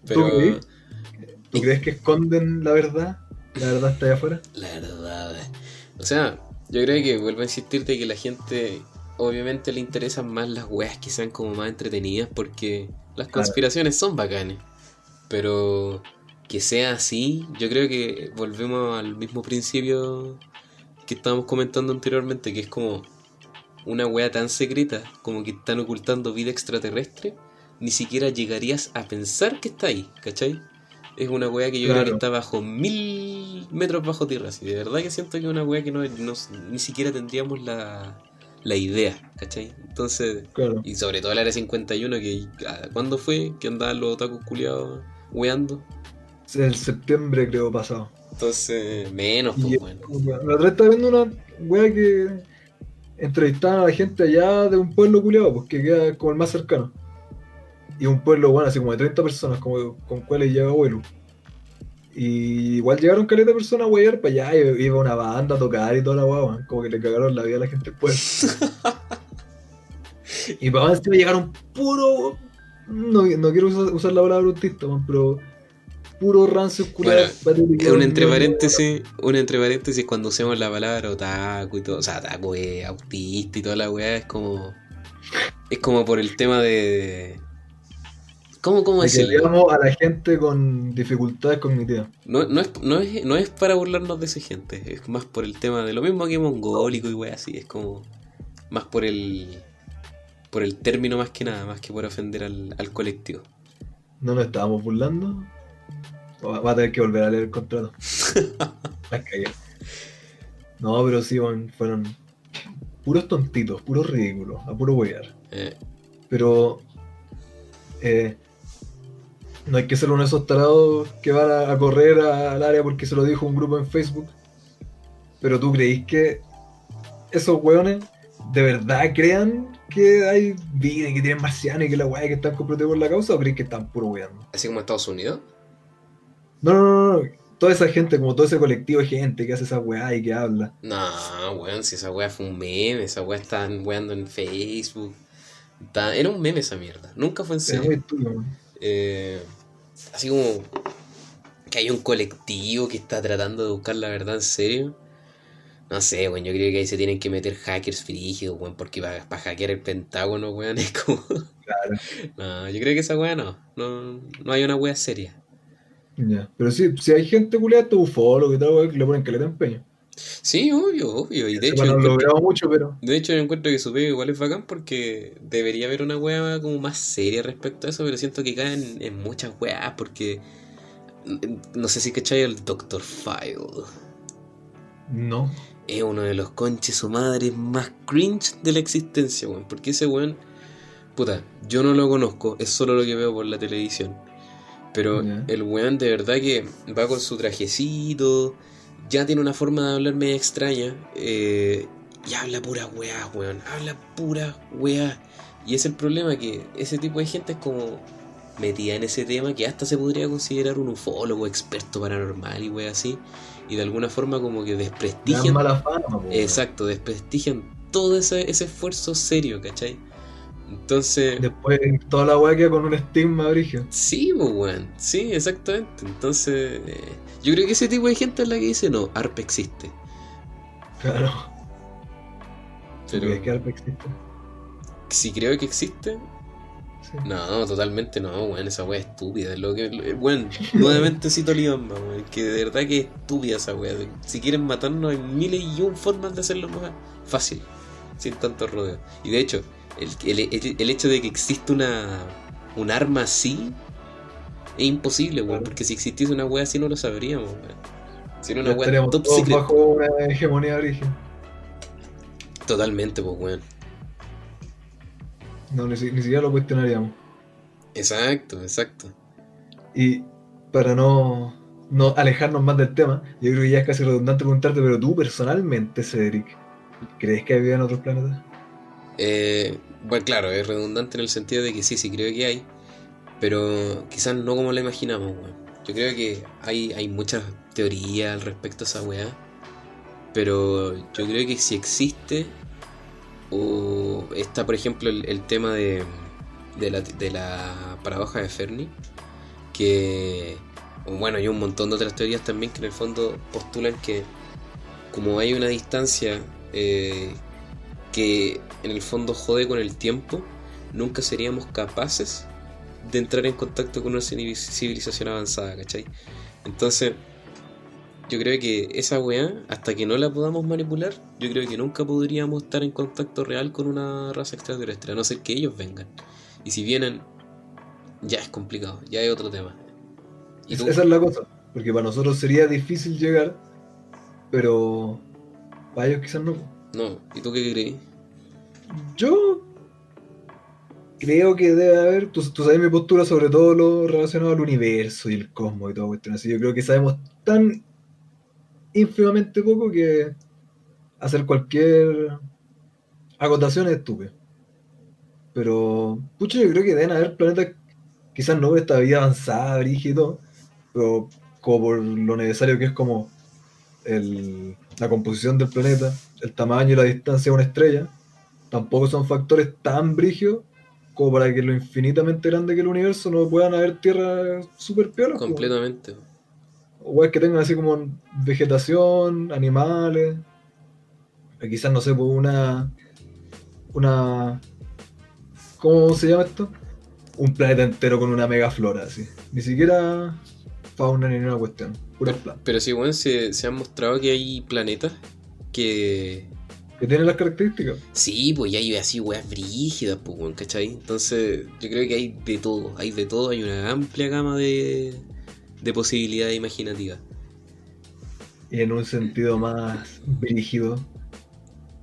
Pero crees? ¿Tú crees que esconden la verdad? ¿La verdad está allá afuera? La verdad. eh. O sea, yo creo que vuelvo a insistirte que la gente obviamente le interesan más las weas que sean como más entretenidas porque las Claro. conspiraciones son bacanes. Pero que sea así, yo creo que volvemos al mismo principio que estábamos comentando anteriormente, que es como una wea tan secreta como que están ocultando vida extraterrestre, ni siquiera llegarías a pensar que está ahí, ¿cachai? Es una wea que yo creo que está bajo mil metros bajo tierra, así de verdad que siento que es una wea que no, no- ni siquiera tendríamos la, la idea, ¿cachai? Entonces, Claro. y sobre todo el área 51, que ah, ¿cuándo fue que andaban los otakus culiados weando? El septiembre creo pasado. Entonces, menos, pues bueno. la otra vez estaba viendo una wea que entrevistaban a la gente allá de un pueblo culiado, pues que queda como el más cercano. Y un pueblo, bueno, así como de 30 personas, como con cuales llega abuelo. Y igual llegaron caleta de personas a weyar para allá, y iba una banda a tocar y toda la weón. como que le cagaron la vida a la gente después. y para encima llegaron puro. No, no quiero usar, usar la palabra autista, weón, pero puro rancio culiado. Es un entre paréntesis, un entre paréntesis cuando usemos la palabra otaku y todo, o sea, otaku es autista y toda la weá, es como. Es como por el tema de. ¿Cómo, cómo decirlo? digamos a la gente con dificultades cognitivas. No, no, es, no, es, no es para burlarnos de esa gente, es más por el tema de lo mismo que mongólico y weá así, es como. Más por el. Por el término más que nada, más que por ofender al, al colectivo. No nos estábamos burlando. Va a tener que volver a leer el contrato. La cagué. No, pero sí, fueron puros tontitos, puros ridículos, a puro huear. Eh, Pero eh, no hay que ser uno de esos tarados que van a, a correr a- al área porque se lo dijo un grupo en Facebook. Pero tú creís que esos hueones de verdad crean que hay vida y que tienen marcianos y que la weá que están comprometidos por la causa o creís que están puro weando? así como Estados Unidos. No, no, no, no. Toda esa gente, como todo ese colectivo de gente que hace esa weá y que habla. No, weón, si esa weá fue un meme, esa weá estaban weando en Facebook. Está- Era un meme esa mierda, nunca fue en serio. muy. Eh, así como que hay un colectivo que está tratando de buscar la verdad en serio. No sé, weón, yo creo que ahí se tienen que meter hackers frígidos, weón, porque para, hackear el Pentágono, weón, es como... Claro. No, yo creo que esa weá no, no, no hay una weá seria. Ya. Pero sí, si hay gente culiada, estos ufólogos y tal, que le ponen caleta empeño. Sí, obvio, obvio. Y de hecho, no encuentro- logrado mucho, pero. de hecho, yo encuentro que su pega igual es bacán porque debería haber una wea como más seria respecto a eso, pero siento que caen en muchas weas porque. No sé si cachai el Dr. File. No. Es uno de los conches su madre más cringe de la existencia, weón. Porque ese weón. Puta, yo no lo conozco, es solo lo que veo por la televisión. Pero el weón de verdad que va con su trajecito, ya tiene una forma de hablar media extraña, eh, y habla pura weá, weón. Habla pura weá. Y es el problema que ese tipo de gente es como metida en ese tema que hasta se podría considerar un ufólogo, experto paranormal y weá así. Y de alguna forma como que desprestigian. mala fama. Exacto, desprestigian todo ese, ese esfuerzo serio, ¿cachai? Entonces, Después toda la weá queda con un estigma, Brigio. sí, pues, weón, sí, exactamente. Entonces, eh, yo creo que ese tipo de gente es la que dice, no, ARP existe. Claro. Pero ¿Crees que Alpe existe? si creo que existe, Sí. no, totalmente no, weón, esa weá es estúpida. Lo que, lo- weón, nuevamente cito a Liamba, weón, que de verdad que es estúpida esa weá. Si quieren matarnos, hay miles y un formas de hacerlo más fácil, sin tanto rodeo. Y de hecho, el, el, el- hecho de que exista una, un arma así es imposible, weón, Claro. porque si existiese una weá así no lo sabríamos, weón. Si era una estaríamos top todos secret. bajo una hegemonía Brigio. Totalmente, pues, weón. No, ni siquiera lo cuestionaríamos. Exacto, exacto. Y para no, no alejarnos más del tema, yo creo que ya es casi redundante preguntarte, pero tú personalmente, Cedric, ¿crees que hay vida en otros planetas? Eh, bueno, claro, es redundante en el sentido de que sí, sí creo que hay, pero quizás no como la imaginamos, weón. Yo creo que hay, hay muchas teorías al respecto a esa weá, pero yo creo que si existe, o está, por ejemplo, el, tema de, de, la, de la paradoja de Fermi, que, bueno, hay un montón de otras teorías también que en el fondo postulan que como hay una distancia eh, que en el fondo jode con el tiempo, nunca seríamos capaces de entrar en contacto con una civil- civilización avanzada, ¿cachai? Entonces, yo creo que esa weá, hasta que no la podamos manipular, yo creo que nunca podríamos estar en contacto real con una raza extraterrestre, a no ser que ellos vengan. Y si vienen, ya es complicado, ya es otro tema. Esa es la cosa, porque para nosotros sería difícil llegar, pero para ellos quizás no. No, ¿y tú qué crees? Yo creo que debe haber, tú, tú sabes mi postura sobre todo lo relacionado al universo y el cosmos y todo cuestión así. Yo creo que sabemos tan ínfimamente poco que hacer cualquier acotación es estúpido. Pero, pucha, yo creo que deben haber planetas, quizás no de esta vida avanzada, todo, pero como por lo necesario que es como el- la composición del planeta, el tamaño y la distancia de una estrella, tampoco son factores tan brígidos como para que lo infinitamente grande que el universo no puedan haber tierras super piolas. Completamente. O weas que tengan así como vegetación, animales. O quizás, no sé, pues una. Una. ¿Cómo se llama esto? Un planeta entero con una mega flora, así. Ni siquiera fauna ni ninguna cuestión. Pero, planta. pero sí, bueno, se, se han mostrado que hay planetas que Que tienen las características. Sí, pues ya hay así weas brígidas, pues, weón, ¿cachai? Entonces, yo creo que hay de todo, hay de todo, hay una amplia gama de, de posibilidades imaginativas. Y en un sentido más brígido.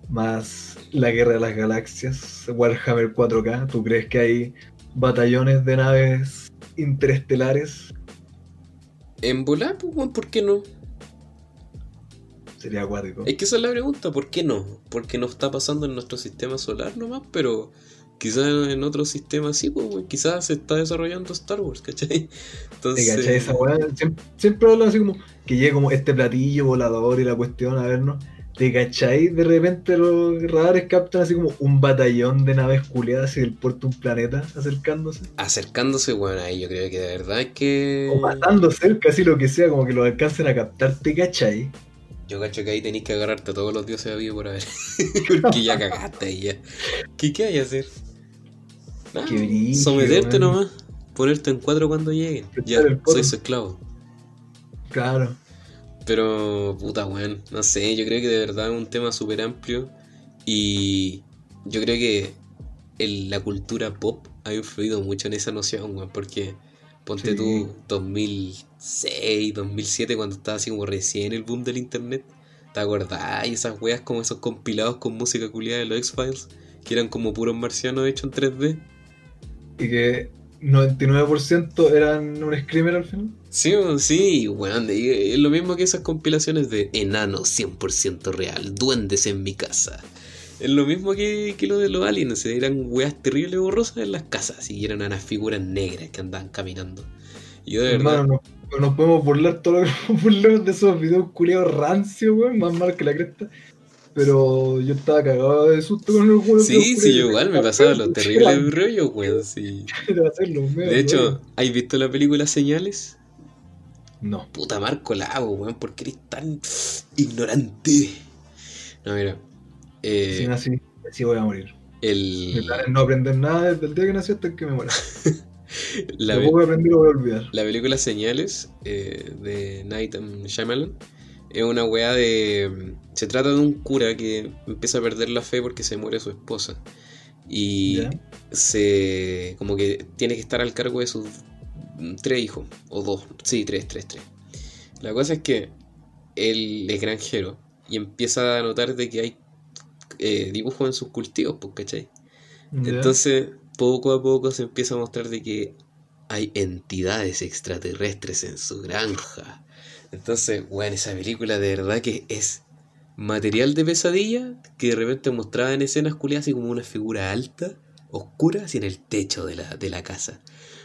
Más la guerra de las galaxias. Warhammer 4K. ¿Tú crees que hay batallones de naves interestelares? En volar, pues, ¿por qué no? Sería acuático. Es que esa es la pregunta, ¿por qué no? Porque no está pasando en nuestro sistema solar nomás, pero quizás en otro sistema sí, pues, quizás se está desarrollando Star Wars, ¿cachai? ¿Te Entonces, cachai esa weá? Siempre, siempre hablan así como que llegue como este platillo volador y la cuestión a vernos. ¿Te cachai? De repente los radares captan así como un batallón de naves culeadas y del puerto un planeta acercándose. acercándose, bueno, ahí yo creo que de verdad es que... O pasando cerca, así lo que sea, como que lo alcancen a captar. ¿Te cachai? Yo cacho que ahí tenéis que agarrarte a todos los dioses habidos por haber. Porque ya cagaste ahí ya. ¿Qué, qué hay a hacer? Nada, Qué brígido, someterte nomás. Ponerte en cuatro cuando lleguen. Ya, soy su esclavo. Claro. Pero, puta, weón, no sé, yo creo que de verdad es un tema súper amplio y yo creo que el- la cultura pop ha influido mucho en esa noción, weón, porque ponte Sí. tú 2006, 2007, cuando estaba así como recién el boom del internet, ¿te acordás? Y esas weas como esos compilados con música culiada de los X-Files, que eran como puros marcianos hechos en 3D. Y que 99% eran un screamer al final. Sí, sí, weón, es lo mismo que esas compilaciones de enano 100% real, duendes en mi casa. Es lo mismo que, que lo de los aliens, eran weas terribles borrosas en las casas y eran unas figuras negras que andaban caminando. Y yo de verdad, Hermano, nos podemos burlar todo lo que nos burlemos de esos videos culiados rancios, weón, más mal que la cresta. Pero yo estaba cagado de susto con el juego. sí, sí, yo igual me pasaba los terribles rollos, weón, sí. De hecho, ¿has visto la película Señales? no. Puta Marco Lago, weón, ¿por qué eres tan ignorante? No, mira. eh, Si nací, así voy a morir. Mi el, plan es no aprender nada desde el día que nací hasta que me muera. La, Lo ve- poco que aprendí lo voy a olvidar. la película Señales eh, de Night and Shyamalan es una weá de. Se trata de un cura que empieza a perder la fe porque se muere su esposa. Y se. como que tiene que estar al cargo de sus tres hijos. O dos. Sí, tres, tres, tres. La cosa es que él es granjero y empieza a notar de que hay eh, dibujos en sus cultivos, pues, ¿cachai? Entonces, poco a poco se empieza a mostrar de que hay entidades extraterrestres en su granja. Entonces, bueno, esa película de verdad que es material de pesadilla que de repente mostraba en escenas culiadas así como una figura alta, oscura, así en el techo de la, de la casa.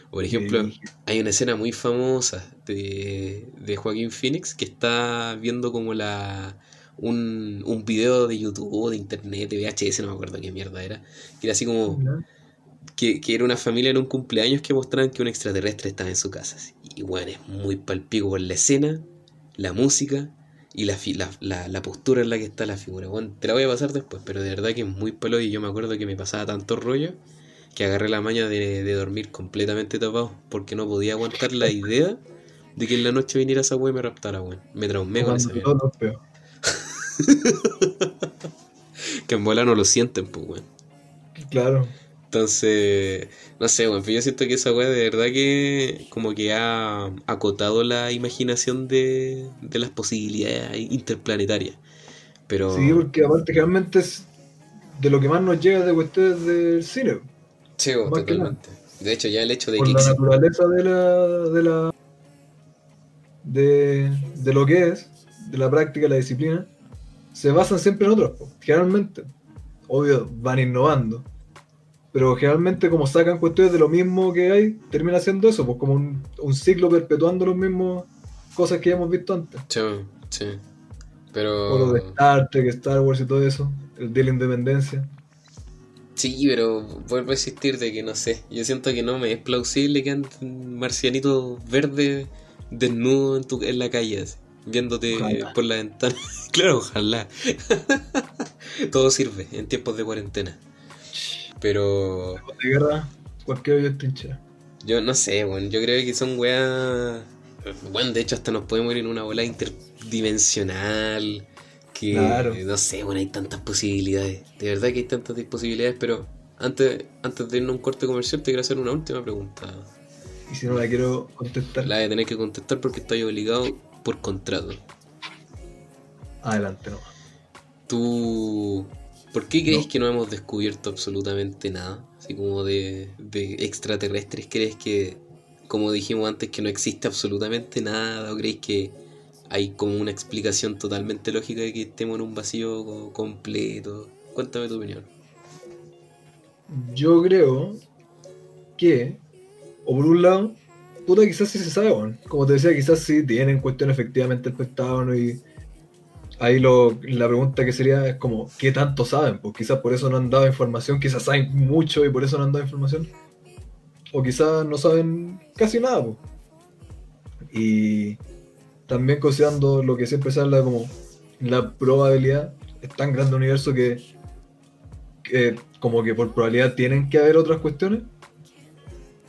Por ejemplo, Sí. hay una escena muy famosa de, de Joaquín Phoenix que está viendo como la un, un video de YouTube o de internet, de VHS, no me acuerdo qué mierda era, que era así como. Que, que era una familia en un cumpleaños que mostraban que un extraterrestre estaba en su casa. así. Y bueno, es muy palpico por la escena, la música y la, la, la, la postura en la que está la figura. Bueno, te la voy a pasar después, pero de verdad que es muy palo y yo me acuerdo que me pasaba tanto rollo que agarré la maña de, de dormir completamente tapado porque no podía aguantar la idea de que en la noche viniera esa wea y me raptara, weón. Me traumé con esa. Que en bola no lo sienten, pues, weón. Claro. Entonces, no sé, bueno, pero yo siento que esa weá de verdad que como que ha acotado la imaginación de, de las posibilidades interplanetarias. Pero Sí, porque aparte realmente es de lo que más nos llega de cuestiones del cine. Sí, que totalmente. De hecho, ya el hecho de Por que la naturaleza de la. de la. de, de lo que es, de la práctica, la disciplina, se basan siempre en otros, generalmente. Obvio, van innovando. Pero generalmente como sacan cuestiones de lo mismo que hay, termina siendo eso, pues como un, un ciclo perpetuando los mismos cosas que ya hemos visto antes. Sí, sí. O Pero lo de Star Trek, Star Wars y todo eso, el de la Independencia. sí, pero vuelvo a insistir de que no sé. Yo siento que no me es plausible que anden marcianitos verdes desnudos en, tu, en la calle, así, viéndote Ojalá. por la ventana. claro, ojalá. Todo sirve en tiempos de cuarentena. Pero De guerra, cualquier hoyo es trinchera. yo no sé, bueno, yo creo que son weas. Bueno, de hecho, hasta nos podemos ir en una bola interdimensional. Que Claro. no sé, bueno, hay tantas posibilidades. De verdad que hay tantas posibilidades, pero antes, antes de irnos a un corte comercial, te quiero hacer una última pregunta. Y si no la quiero contestar, La de tener que contestar porque estoy obligado por contrato. adelante no. ¿Tú por qué crees No. que no hemos descubierto absolutamente nada? Así como de, de extraterrestres, ¿crees que, como dijimos antes, que no existe absolutamente nada? ¿O crees que hay como una explicación totalmente lógica de que estemos en un vacío co- completo? Cuéntame tu opinión. Yo creo que, o por un lado, puta, quizás sí se sabe, weón. Como te decía, quizás sí tienen cuestión efectivamente el Pentágono y ahí lo, la pregunta que sería es como, ¿qué tanto saben? Pues quizás por eso no han dado información, quizás saben mucho y por eso no han dado información. O quizás no saben casi nada, pues. Y también considerando lo que siempre se habla como la probabilidad, es tan grande el universo que, como que por probabilidad tienen que haber otras cuestiones.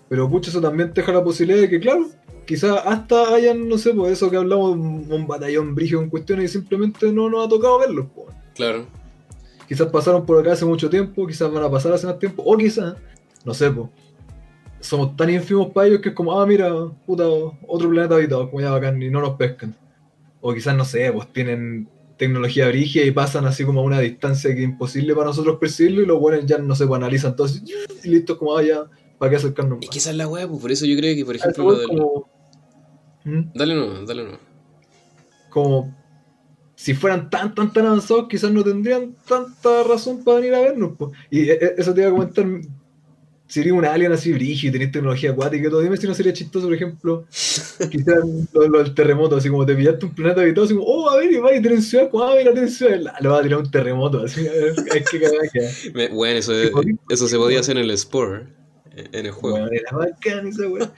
Pero pucha, eso también deja la posibilidad de que, claro, quizás hasta hayan, no sé, por eso que hablamos, un un batallón brígido en cuestiones y simplemente no nos ha tocado verlos, po. Claro. Quizás pasaron por acá hace mucho tiempo, quizás van a pasar hace más tiempo, o quizás, no sé, po, somos tan ínfimos para ellos que es como, ah, mira, puta, otro planeta habitado, como ya bacán, y no nos pescan. O quizás, no sé, pues tienen tecnología brígida y pasan así como a una distancia que es imposible para nosotros percibirlo y los buenos ya, no sé, pues analizan así, y listo, como, ah, ya, ¿para qué acercarnos Es más? que esa es la weá, pues por eso yo creo que, por Ah, ejemplo, lo es como, ¿Mm? Dale no, dale no. como si fueran tan, tan, tan avanzados, quizás no tendrían tanta razón para venir a vernos. po. Y e- e- eso te iba a comentar. Si eres un alien así brígido y tenés tecnología acuática y todo, dime si no sería chistoso, por ejemplo, quizás lo, lo del terremoto, así como te pillaste un planeta habitado, así como, oh, a ver, y va y tienen ciudad, como, ah, mira, tienen ciudad, la- lo va a tirar un terremoto, así, a ver, hay que cagar Bueno, eso, es- eso se podía hacer en el Spore, eh, en el juego. Bueno, era bacán esa weá.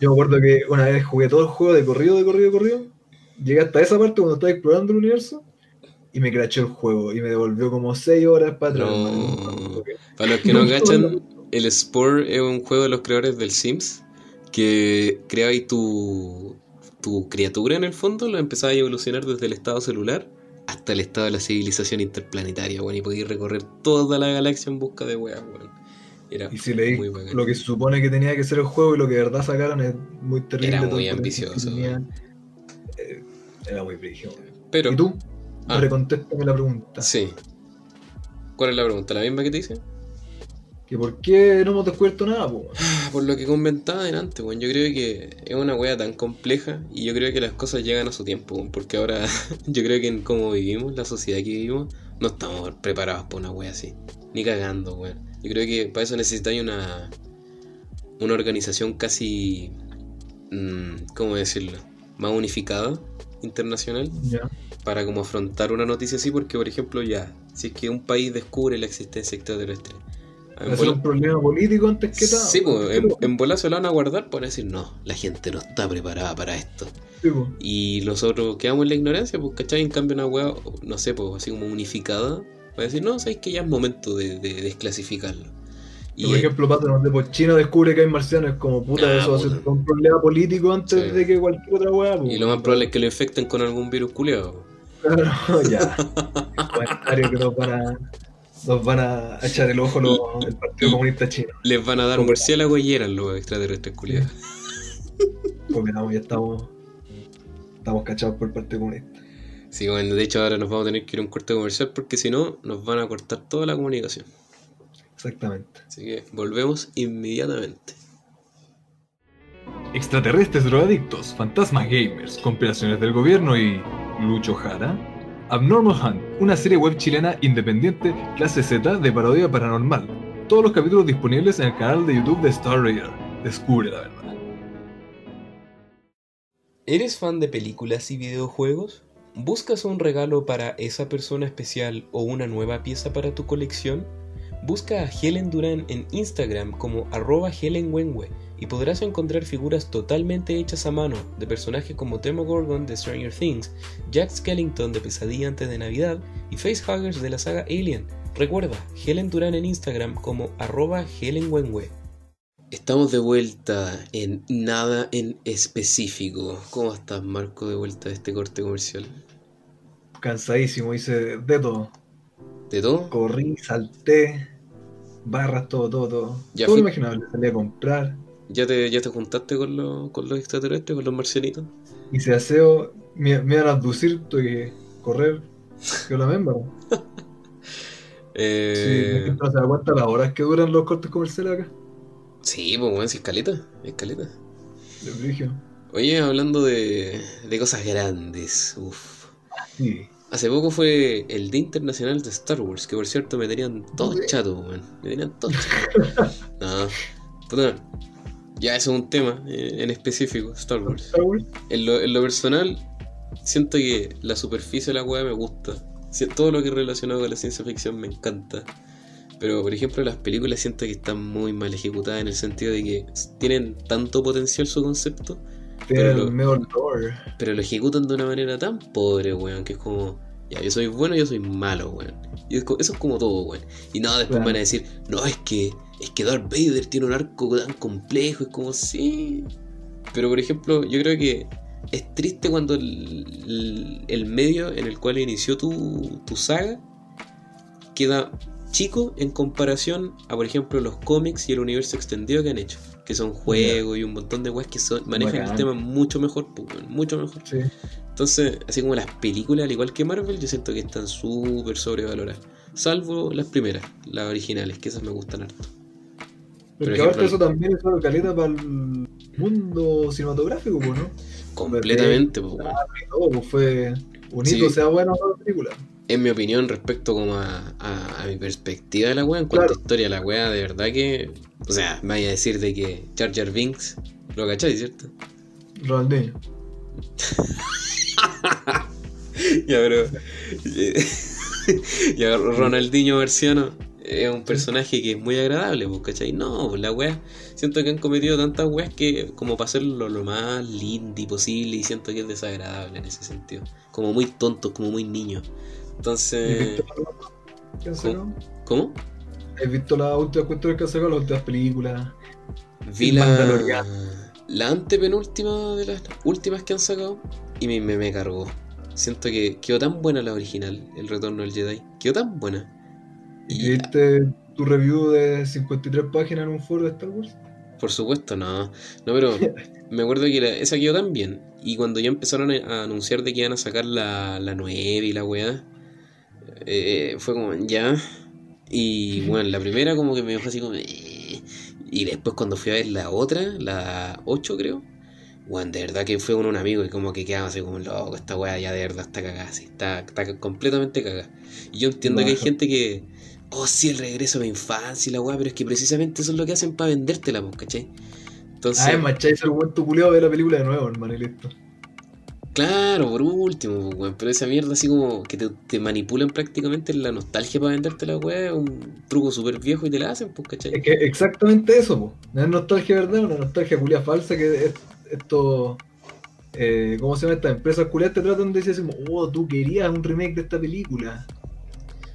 Yo me acuerdo que una vez jugué todo el juego de corrido, de corrido, de corrido. Llegué hasta esa parte cuando estaba explorando el universo y me crachó el juego y me devolvió como 6 horas para atrás. No. Para los que no cachan, el Spore es un juego de los creadores del Sims que creabais tu, tu criatura en el fondo, lo empezabas a evolucionar desde el estado celular hasta el estado de la civilización interplanetaria, bueno, y podías recorrer toda la galaxia en busca de weas, weón. Era Y si leí lo que se supone que tenía que ser el juego y lo que de verdad sacaron es muy terrible. Era muy ambicioso. Eh, Era muy brígido. Pero, ¿Y tú? Ah. Recontéstame la pregunta. sí. ¿Cuál es la pregunta? ¿La misma que te hice? ¿Que ¿Por qué no hemos descubierto nada? po? Ah, Por lo que comentaba delante, weón, yo creo que es una wea tan compleja y yo creo que las cosas llegan a su tiempo, porque ahora yo creo que en cómo vivimos, la sociedad que vivimos, no estamos preparados para una wea así, ni cagando, weón. Yo creo que para eso necesitáis una, una organización casi, mm, ¿cómo decirlo? Más unificada, internacional, para como afrontar una noticia así, porque por ejemplo ya, si es que un país descubre la existencia extraterrestre, bola- un problema político antes que nada. Sí, pues, en, en bola se lo van a guardar para decir, no, la gente no está preparada para esto. Sí, po. Y nosotros quedamos en la ignorancia, pues, ¿cachai? En cambio, una weá, no sé, pues, así como unificada, va a decir, no, sabéis que ya es momento de, de desclasificarlo. Y por ejemplo, pasa, no sé, pues China descubre que hay marcianos, como puta, Ah, eso va a ser un problema político antes Sí. de que cualquier otra weá. pues. y lo más probable es que lo infecten con algún virus culiado. Claro, ya. Comentario que nos van a, nos van a echar el ojo los, el Partido Comunista Chino. Les van a dar Como- murciélago y eran los extraterrestres culiados. Porque no, ya estamos, estamos cachados por el Partido Comunista. Sí, bueno, de hecho ahora nos vamos a tener que ir a un corte comercial porque si no, nos van a cortar toda la comunicación. Exactamente. Así que volvemos inmediatamente. Extraterrestres drogadictos, fantasmas gamers, conspiraciones del gobierno y. Lucho Jara. Abnormal Hunt, una serie web chilena independiente clase Z de parodia paranormal. Todos los capítulos disponibles en el canal de YouTube de Star Radar. Descubre la verdad. ¿Eres fan de películas y videojuegos? ¿Buscas un regalo para esa persona especial o una nueva pieza para tu colección? Busca a Helen Durán en Instagram como arroba Helen Wenwe y podrás encontrar figuras totalmente hechas a mano de personajes como Demogorgon de Stranger Things, Jack Skellington de Pesadilla antes de Navidad y facehuggers de la saga Alien. Recuerda, Helen Durán en Instagram como arroba Helen Wenwe. Estamos de vuelta en nada en específico. ¿Cómo estás, Marco, de vuelta de este corte comercial? Cansadísimo, hice de todo. ¿De todo? Corrí, salté, barras, todo, todo, todo. Ya todo lo imaginable. Salí a comprar, ¿Ya te, ya te juntaste con, los con los extraterrestres, con los marcianitos? hice aseo, me, me iban a abducir, tuve que correr. Yo la. Sí, Eh, gente no se da cuenta las horas que duran los cortes comerciales acá. Sí, pues bueno, sí, escaleta, escaleta. De. Oye, hablando de, de cosas grandes, uff. Sí. Hace poco fue el Día Internacional de Star Wars, que por cierto me tenían todo Sí. chato, weón. Me tenían todo chato. no, puta, ya eso es un tema eh, en específico, Star Wars. Star Wars. En lo, en lo personal, siento que la superficie de la weá me gusta. Si- Todo lo que es relacionado con la ciencia ficción me encanta. Pero, por ejemplo, las películas siento que están muy mal ejecutadas en el sentido de que tienen tanto potencial su concepto, Pero el lo- pero lo ejecutan de una manera tan pobre, weón, que es como, ya, yo soy bueno, yo soy malo, weón. Y es eso es como todo, weón. Y no, después van a decir, no, es que, es que Darth Vader tiene un arco tan complejo, es como, sí, Pero por ejemplo, yo creo que es triste cuando el, el medio en el cual inició tu, tu saga queda chico en comparación a, por ejemplo, los cómics y el universo extendido que han hecho. Que son juegos y un montón de weas que son, manejan el tema mucho mejor, pues, mucho mejor. Sí. Entonces, así como las películas, al igual que Marvel, yo siento que están súper sobrevaloradas. Salvo las primeras, las originales, que esas me gustan harto. Por Porque ahora eso también es una caleta para el mundo cinematográfico, pues, ¿no? Completamente, pues, todo, pues, fue un Sí. hito, sea bueno o no la película. En mi opinión, respecto como a, a- a mi perspectiva de la wea, en cuanto Claro. a historia, la wea, de verdad que. O sea, me vaya a decir de que Jar Binks, lo cacháis, ¿cierto? Ronaldinho. ya, pero. ya, Ronaldinho Marciano es un personaje que es muy agradable, pues, ¿cachai? No, pues la wea. Siento que han cometido tantas weas que, como para hacerlo lo más lindy posible, y siento que es desagradable en ese sentido. Como muy tonto, como muy niño. Entonces. ¿Cómo? ¿Has visto las últimas cuestiones que han sacado, las últimas películas? Vi la, la antepenúltima de las últimas que han sacado y me, me, me cargó. Siento que quedó tan buena la original, El Retorno del Jedi. Quedó tan buena. ¿Y Y, viste tu review de 53 páginas en un foro de Star Wars? por supuesto, no. No, pero me acuerdo que la- esa quedó tan bien. Y cuando ya empezaron a, a anunciar de que iban a sacar la, la 9 y la weá, eh, fue como, ya. Y bueno, la primera como que me dejó así como... "Eh". Y después cuando fui a ver la otra, la 8 creo, bueno, de verdad que fue con un amigo y como que quedaba así como loco, esta weá ya de verdad está cagada, sí, está, está completamente cagada. Y yo entiendo que hay gente que, oh sí, el regreso a mi infancia y la weá, pero es que precisamente eso es lo que hacen para vendértela, pues, ¿cachai? Entonces, Ah, es macháis el momento culiado de la película de nuevo, hermano, y listo. Claro, por último, pues, weón, pero esa mierda así como que te, te manipulan prácticamente en la nostalgia para venderte la weá, un truco súper viejo y te la hacen, pues, ¿cachai? Es que exactamente eso, po. No es nostalgia verdad, una nostalgia culia falsa que es- esto. Eh, ¿Cómo se llama? Estas empresas culiadas te tratan de decir oh, tú querías un remake de esta película.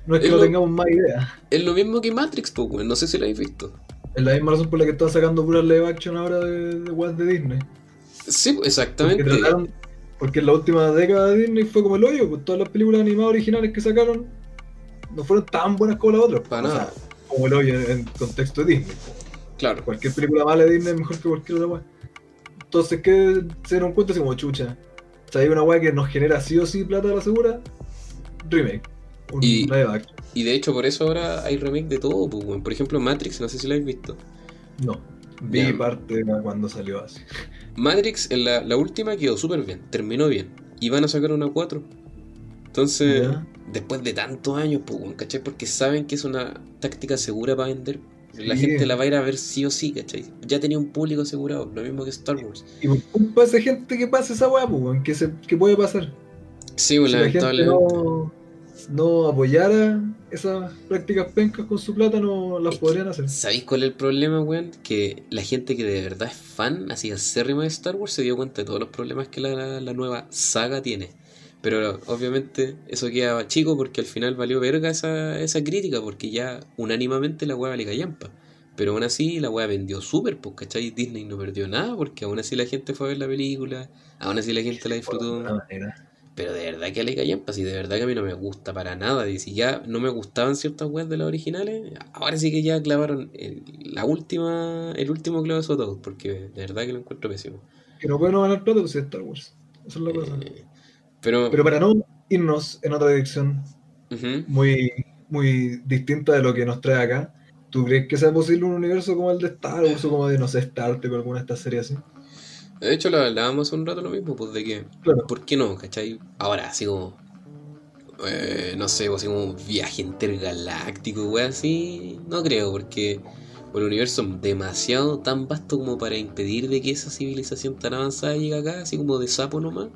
No es que no tengamos más idea. Es lo mismo que Matrix, pues, weón, no sé si lo habéis visto. Es la misma razón por la que están sacando puras live action ahora de, de Walt de Disney. Sí, pues, Porque, exactamente. trataron, porque en la última década de Disney fue como el hoyo, pues todas las películas animadas originales que sacaron no fueron tan buenas como las otras. Para O sea, nada. como el hoyo en, en contexto de Disney. Claro. Cualquier película mala de Disney es mejor que cualquier otra weá. Entonces, ¿qué se dieron cuenta? Así como chucha. O sea, hay una weá que nos genera sí o sí plata a la segura. Remake. Un Y- live. Y de hecho, por eso ahora hay remake de todo, pues. Por ejemplo, Matrix, no sé si lo habéis visto. No. Vi parte de cuando salió así. Matrix, en la, la última quedó súper bien, terminó bien. Y van a sacar una 4. Entonces, después de tantos años, pues, ¿cachai? Porque saben que es una táctica segura para vender. La gente la va a ir a ver sí o sí, ¿cachai? Ya tenía un público asegurado, lo mismo que Star Wars. Y por culpa de esa gente que pasa esa weá, pues, que, se, que puede pasar. Sí, pues, si la gente lamentablemente. no, no apoyara esas prácticas pencas con su plata, no las Es podrían hacer. ¿Sabéis cuál es el problema, weón? Que la gente que de verdad es fan, así acérrima de Star Wars, se dio cuenta de todos los problemas que la, la nueva saga tiene. Pero obviamente eso queda chico porque al final valió verga esa, esa crítica, porque ya unánimamente la weá vale callampa. Pero aún así la weá vendió súper, pues, ¿cachai? Disney no perdió nada porque aún así la gente fue a ver la película, aún así la gente la De disfrutó. manera. Pero de verdad que le callampa, si de verdad que a mí no me gusta para nada. Y si ya no me gustaban ciertas weas de las originales, ahora sí que ya clavaron el, la última, el último clavo de su ataúd, porque de verdad que lo encuentro pésimo. Que no pueden ganar plata, pues es Star Wars. Esa es la cosa. Eh, pero, Pero para no irnos en otra dirección muy, muy distinta de lo que nos trae acá, ¿tú crees que sea posible un universo como el de Star Wars o como de, no sé, Star Trek o alguna de estas series así? De hecho lo hablábamos hace un rato lo mismo, pues de que, Claro. ¿por qué no? ¿Cachai? Ahora, así como, eh, no sé, así como un viaje intergaláctico, wea así, no creo, porque el universo es demasiado tan vasto como para impedir de que esa civilización tan avanzada llegue acá, así como de sapo nomás.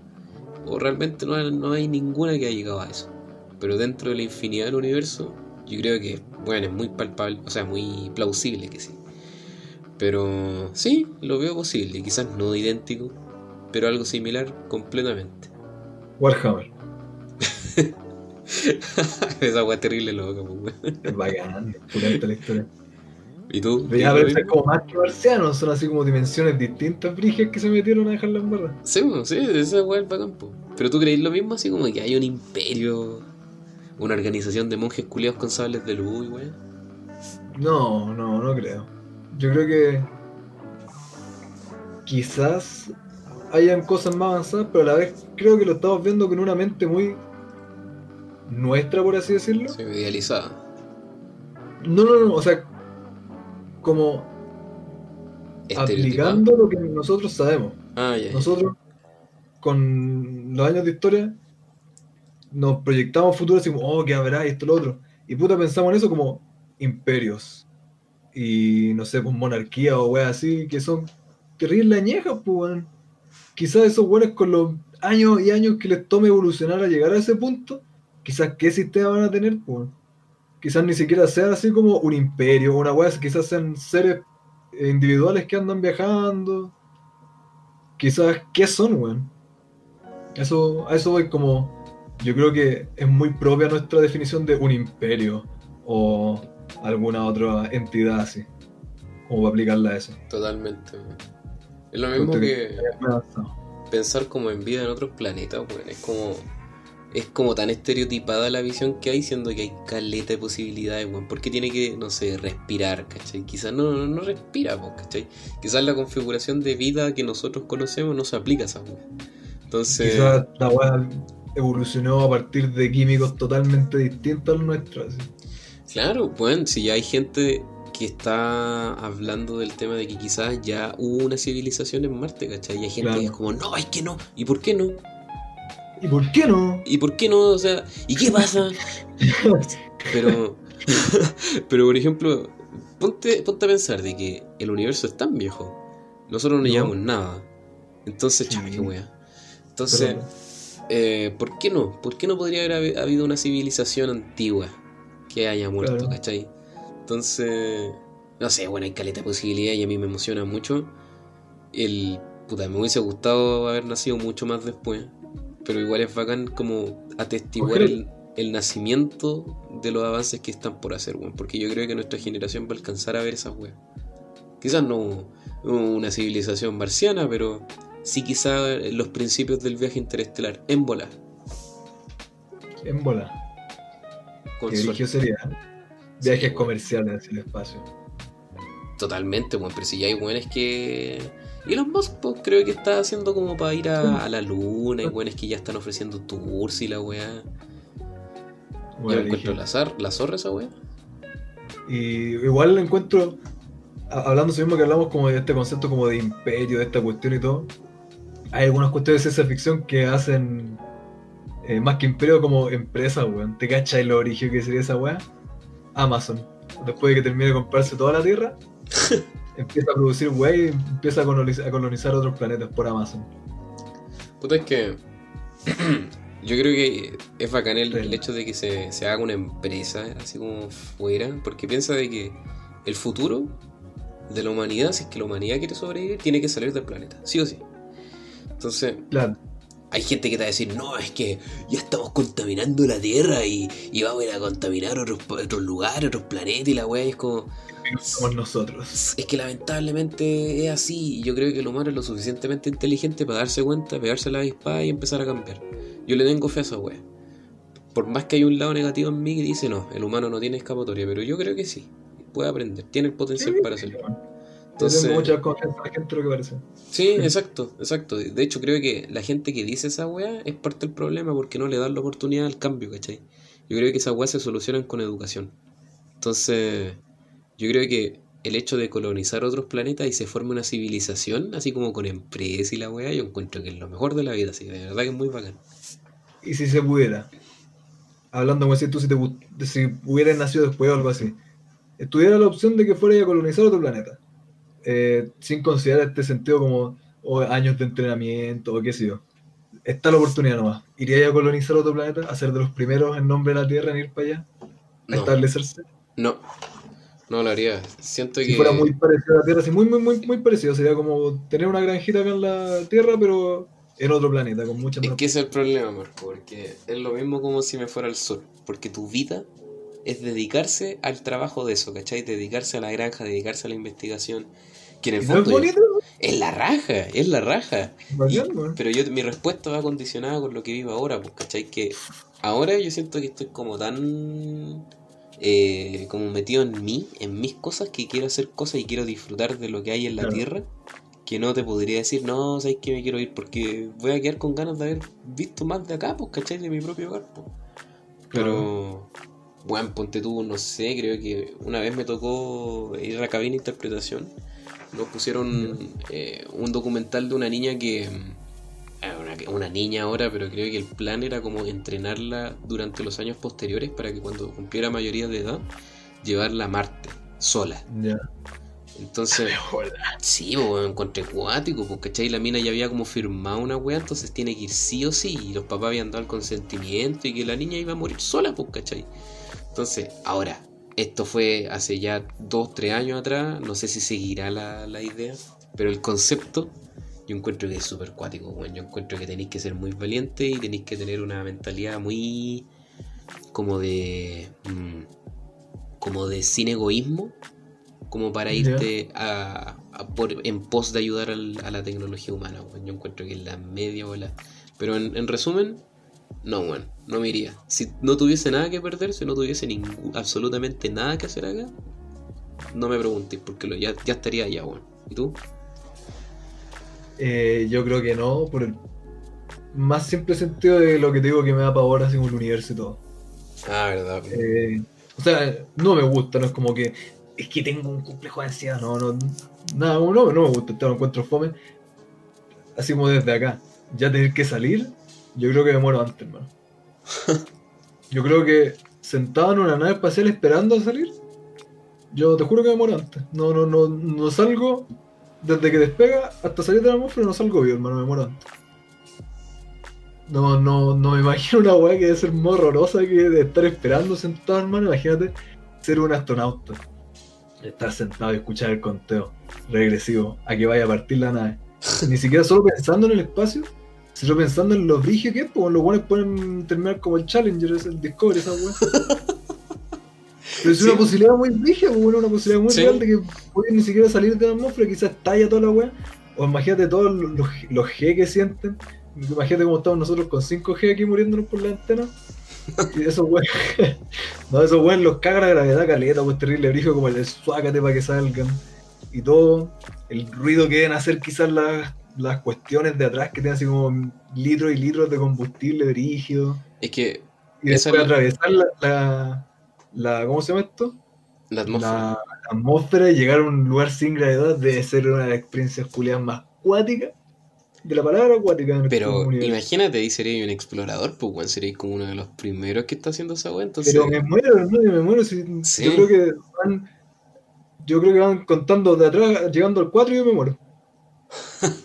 O realmente no hay ninguna que haya llegado a eso. Pero dentro de la infinidad del universo, yo creo que, bueno, es muy palpable, o sea, muy plausible que sí. Pero sí, lo veo posible, quizás no idéntico, pero algo similar completamente. Warhammer. Esa agua terrible loca, pues. Es bacán, es pulenta la historia. ¿Y tú? Pero ya parece como más que marcianos, son así como dimensiones distintas, briges que se metieron a dejarla en barra. Sí, pues, sí, esa weá es bacán, po. Pero tú crees lo mismo, así como que hay un imperio, una organización de monjes culiados con sables de luz, weón. No, no, no creo. Yo creo que quizás hayan cosas más avanzadas, pero a la vez creo que lo estamos viendo con una mente muy nuestra, por así decirlo. Sí, idealizada. No, no, no, o sea, como aplicando lo que nosotros sabemos. Ah, ya. Nosotros, con los años de historia, nos proyectamos futuros así como, oh, ¿qué habrá? Y esto, lo otro. Y puta, pensamos en eso como imperios. Y no sé, pues monarquía o weas así, que son terribles añejas, pues, weón. Quizás esos weones con los años y años que les tome evolucionar a llegar a ese punto, quizás qué sistema van a tener, pues. Quizás ni siquiera sean así como un imperio, una wea, quizás sean seres individuales que andan viajando. Quizás, ¿qué son, weón? Eso, a eso voy como. Yo creo que es muy propia nuestra definición de un imperio o alguna otra entidad así. Como para aplicarla a eso. Totalmente. Es lo mismo que pensar como en vida en otros planetas, weón. Es como. Es como tan estereotipada la visión que hay, siendo que hay caleta de posibilidades, weón. ¿Por qué tiene que, no sé, respirar, cachai? Quizás no, no, no respira, cachai. Quizás la configuración de vida que nosotros conocemos no se aplica a esa weón. Entonces. Quizás la weá evolucionó a partir de químicos totalmente distintos a los nuestros. así. Claro, bueno, si ya hay gente que está hablando del tema de que quizás ya hubo una civilización en Marte, ¿cachai? Y hay gente Claro. que es como, no, es que no. ¿Y por qué no? ¿Y por qué no? ¿Y por qué no? O sea, ¿y qué pasa? Pero, pero por ejemplo, ponte, ponte a pensar de que el universo es tan viejo. Nosotros no, No. llevamos nada. Entonces, Sí. chame, qué wea. Entonces, Pero- eh, ¿por qué no? ¿Por qué no podría haber habi- habido una civilización antigua que haya muerto, Claro. ¿cachai? Entonces, no sé, bueno, hay caleta de posibilidades y a mí me emociona mucho. El, puta, me hubiese gustado haber nacido mucho más después, pero igual es bacán como atestiguar el, el nacimiento de los avances que están por hacer, weón, porque yo creo que nuestra generación va a alcanzar a ver esas weas. Quizás no una civilización marciana, pero sí quizás los principios del viaje interestelar, en bola. En bola. Con dirigió sería viajes Sí, bueno. comerciales hacia el espacio. Totalmente, weón, pero si ya hay weones que. Elon Musk, pues, creo que está haciendo como para ir a, a la luna, y weones que ya están ofreciendo tours y la weá. Yo Bueno, encuentro dije. la, zar- la zorra esa weá. Y igual encuentro, hablando eso mismo que hablamos como de este concepto como de imperio, de esta cuestión y todo, hay algunas cuestiones de ciencia ficción que hacen eh, más que imperio como empresa, weón. ¿Te cachai lo origen que sería esa weá? Amazon. Después de que termine de comprarse toda la Tierra, empieza a producir weá y empieza a colonizar, a colonizar otros planetas por Amazon. Puta, es que. Yo creo que es bacán el, el hecho de que se, se haga una empresa así como fuera, porque piensa de que el futuro de la humanidad, si es que la humanidad quiere sobrevivir, tiene que salir del planeta, sí o sí. Entonces, Claro, hay gente que te va a decir, no, es que ya estamos contaminando la Tierra y, y vamos a ir a contaminar otros, otros lugares, otros planetas y la weá, es como, somos nosotros. es que lamentablemente es así. y Yo creo que el humano es lo suficientemente inteligente para darse cuenta, pegarse la avispada y empezar a cambiar. Yo le tengo fe a esa wea. Por más que hay un lado negativo en mí que dice no, el humano no tiene escapatoria, pero yo creo que sí. Puede aprender, tiene el potencial para hacerlo. Entonces, mucha confianza la gente, lo que parece. sí, exacto, exacto. De hecho, creo que la gente que dice esa wea es parte del problema porque no le dan la oportunidad al cambio, ¿cachai? Yo creo que esas weas se solucionan con educación. Entonces, yo creo que el hecho de colonizar otros planetas y se forme una civilización, así como con empresas y la wea, yo encuentro que es lo mejor de la vida, sí, de verdad que es muy bacán. Y si se pudiera, hablando como si tú si, te, si hubieras nacido después o algo así, tuviera la opción de que fuera a colonizar otro planeta, eh, sin considerar este sentido como o años de entrenamiento o qué sé yo, está la oportunidad nomás. ¿Iría a colonizar otro planeta? ¿A ser de los primeros en nombre de la Tierra en ir para allá? ¿A No, establecerse? no, no lo haría. Siento Si que... fuera muy parecido a la Tierra, así muy, muy, muy, muy parecido, sería como tener una granjita acá en la Tierra, pero en otro planeta, con muchas Es que ese es el problema, Marco, porque es lo mismo como si me fuera al sur, porque tu vida es dedicarse al trabajo de eso, ¿cachai? Dedicarse a la granja, dedicarse a la investigación. Que en el ¿No es fondo bonito? es la raja, es la raja. Bacán, pero yo mi respuesta va condicionada con lo que vivo ahora, pues, ¿cachai? Que ahora yo siento que estoy como tan eh, como metido en mí, en mis cosas, que quiero hacer cosas y quiero disfrutar de lo que hay en la Claro. tierra, que no te podría decir, no, sabes que me quiero ir porque voy a quedar con ganas de haber visto más de acá, pues, ¿cachai? De mi propio hogar, pues. Pero, bueno, ponte tú, no sé, creo que una vez me tocó ir a la cabina de interpretación. Nos pusieron eh, un documental de una niña que. eh, Una, una niña ahora, pero creo que el plan era como entrenarla durante los años posteriores para que cuando cumpliera mayoría de edad, llevarla a Marte, sola. Ya. Entonces, sí, pues, me encontré cuático, porque ¿cachai? La mina ya había como firmado una wea, entonces tiene que ir sí o sí. Y los papás habían dado el consentimiento y que la niña iba a morir sola, pues, ¿cachai? Entonces, ahora, esto fue hace ya dos, tres años atrás, no sé si seguirá la, la idea, pero el concepto yo encuentro que es súper cuático, weón. Yo encuentro que tenéis que ser muy valiente y tenéis que tener una mentalidad muy como de... mm, como de sin egoísmo, como para irte a, a por, en pos de ayudar al- a la tecnología humana, weón. Yo encuentro que es la media bola. Pero en, en resumen, no, weón, no me iría. Si no tuviese nada que perder, si no tuviese absolutamente nada que hacer acá, no me preguntéis, porque lo, ya, ya estaría allá, weón. ¿Y tú? Eh, yo creo que no, por el más simple sentido de lo que te digo que me da pavor así como el universo y todo. Ah, verdad. Eh, o sea, no me gusta, no es como que es que tengo un complejo de ansiedad, no, no, nada, no, no me gusta, te lo encuentro fome. Así como desde acá, ya tener que salir, yo creo que me muero antes, hermano. Yo creo que sentado en una nave espacial esperando a salir, yo te juro que me muero antes. No, no, no, no salgo desde que despega hasta salir de la atmósfera, no salgo vivo, hermano, me muero antes. No, no, no me imagino una weá que debe ser más horrorosa que de estar esperando sentado, hermano. Imagínate ser un astronauta. Estar sentado y escuchar el conteo regresivo a que vaya a partir la nave. Ni siquiera solo pensando en el espacio, sino pensando en los brígidos que es, pues los buenos pueden terminar como el Challenger, es el Discovery, esa weá. Pero es Sí. una posibilidad muy brígida, pues, bueno, una posibilidad muy Sí. real de que pueden ni siquiera salir de la atmósfera, quizás talla toda la weá. O imagínate todos los, los G que sienten. Imagínate cómo estamos nosotros con 5G aquí muriéndonos por la antena. Y esos weones, no, esos weones los cagan a gravedad caleta, pues terrible brillo como el suácate para que salgan. Y todo, el ruido que deben hacer quizás las, las cuestiones de atrás que tienen así como litros y litros de combustible brígido. Es que Y después es atravesar la, la, la- ¿cómo se llama esto? la atmósfera. La, la atmósfera y llegar a un lugar sin gravedad debe ser una de las experiencias culiadas más acuáticas de la palabra acuática en Pero imagínate, ahí sería un explorador, pues, weón. Sería como uno de los primeros que está haciendo esa. Entonces, Pero me muero, hermano, me muero. Si, Sí. Yo creo que van. Yo creo que van contando de atrás, llegando al 4 y yo me muero.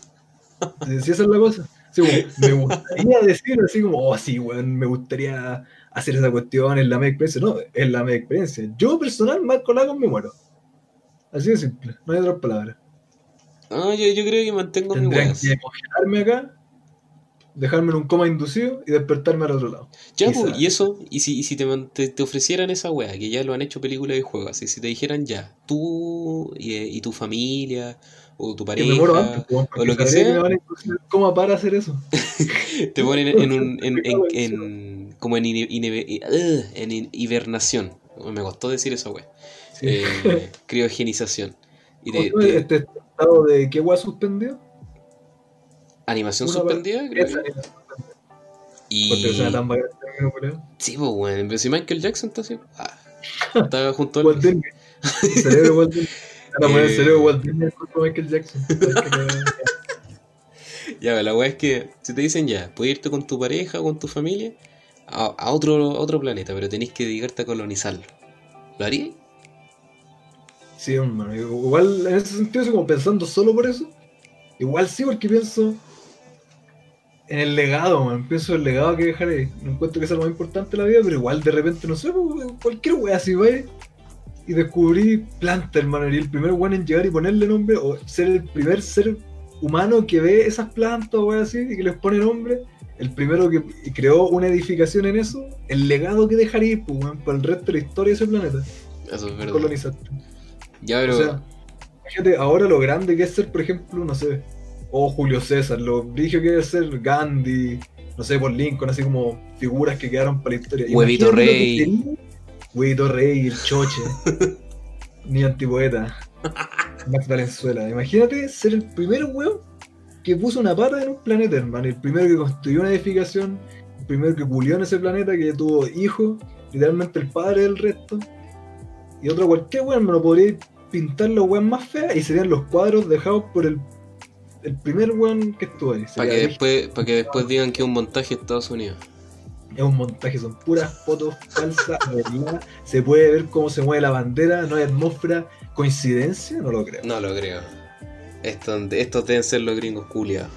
Si si esa es la cosa. Sí, me gustaría decir así como, oh sí, weón, me gustaría hacer esa cuestión, es la media experiencia. No, es la media experiencia. Yo personal, Marco Lagos, me muero. Así de simple, no hay otras palabras. no, yo, yo creo que mantengo mi weá. que congelarme acá, dejarme en un coma inducido y despertarme al otro lado. Ya, pues, y eso, y si, y si te, te, te ofrecieran esa weá, que ya lo han hecho películas y juegos, y si te dijeran ya, tú y, eh, y tu familia, o tu Que pareja, me muero antes, weón, o lo que sea. me van a coma para hacer eso. te ponen en un, en, en, en- como en, eh, en hibernación. Me costó decir esa weá. Sí. Eh, criogenización. Y de, ¿Cómo de este estado de qué weá suspendido? animación una suspendida, creo Esa que. es. Y tan bacán creo. sí, pues bueno, pero si Michael Jackson está así. Ah, está junto Walt al. Cerebro de Walt Disney. Van a poner el Eh. cerebro Walt Disney Michael Jackson. Ya, la weá es que si te dicen ya, puedes irte con tu pareja o con tu familia a, a otro, a otro planeta, pero tenés que dedicarte a colonizarlo. ¿Lo harías? Sí, hermano. Igual en ese sentido, como pensando solo por eso. Igual sí, porque pienso en el legado, man. Pienso en el legado que dejaré. No encuentro que sea lo más importante de la vida, pero igual de repente, no sé, cualquier wea así va y descubrí planta, hermano. Y el primer weón en llegar y ponerle nombre, o ser el primer ser humano que ve esas plantas o así y que les pone nombre, el primero que creó una edificación en eso, el legado que dejaría pues, weón, para el resto de la historia de ese planeta. Eso es verdad. Colonizaste. Ya, pero. O sea, fíjate, ahora lo grande que es ser, por ejemplo, no sé, o Julio César, lo brillo que es ser Gandhi, no sé, por Lincoln, así como figuras que quedaron para la historia. Huevito Rey. Huevito Rey, el Choche, ni antipoeta, Max Valenzuela. Imagínate ser el primer weón que puso una pata en un planeta, hermano, el primero que construyó una edificación, el primero que pulió en ese planeta, que tuvo hijos, literalmente el padre del resto. Y otro cualquier weón me lo podría pintar los weón más feas y serían los cuadros dejados por el, el primer weón que estuvo ahí. Para que, después, para que después digan que es un montaje de Estados Unidos. Es un montaje, son puras fotos falsas. Se puede ver cómo se mueve la bandera, no hay atmósfera. ¿Coincidencia? No lo creo. No lo creo. Esto, estos deben ser los gringos culiados.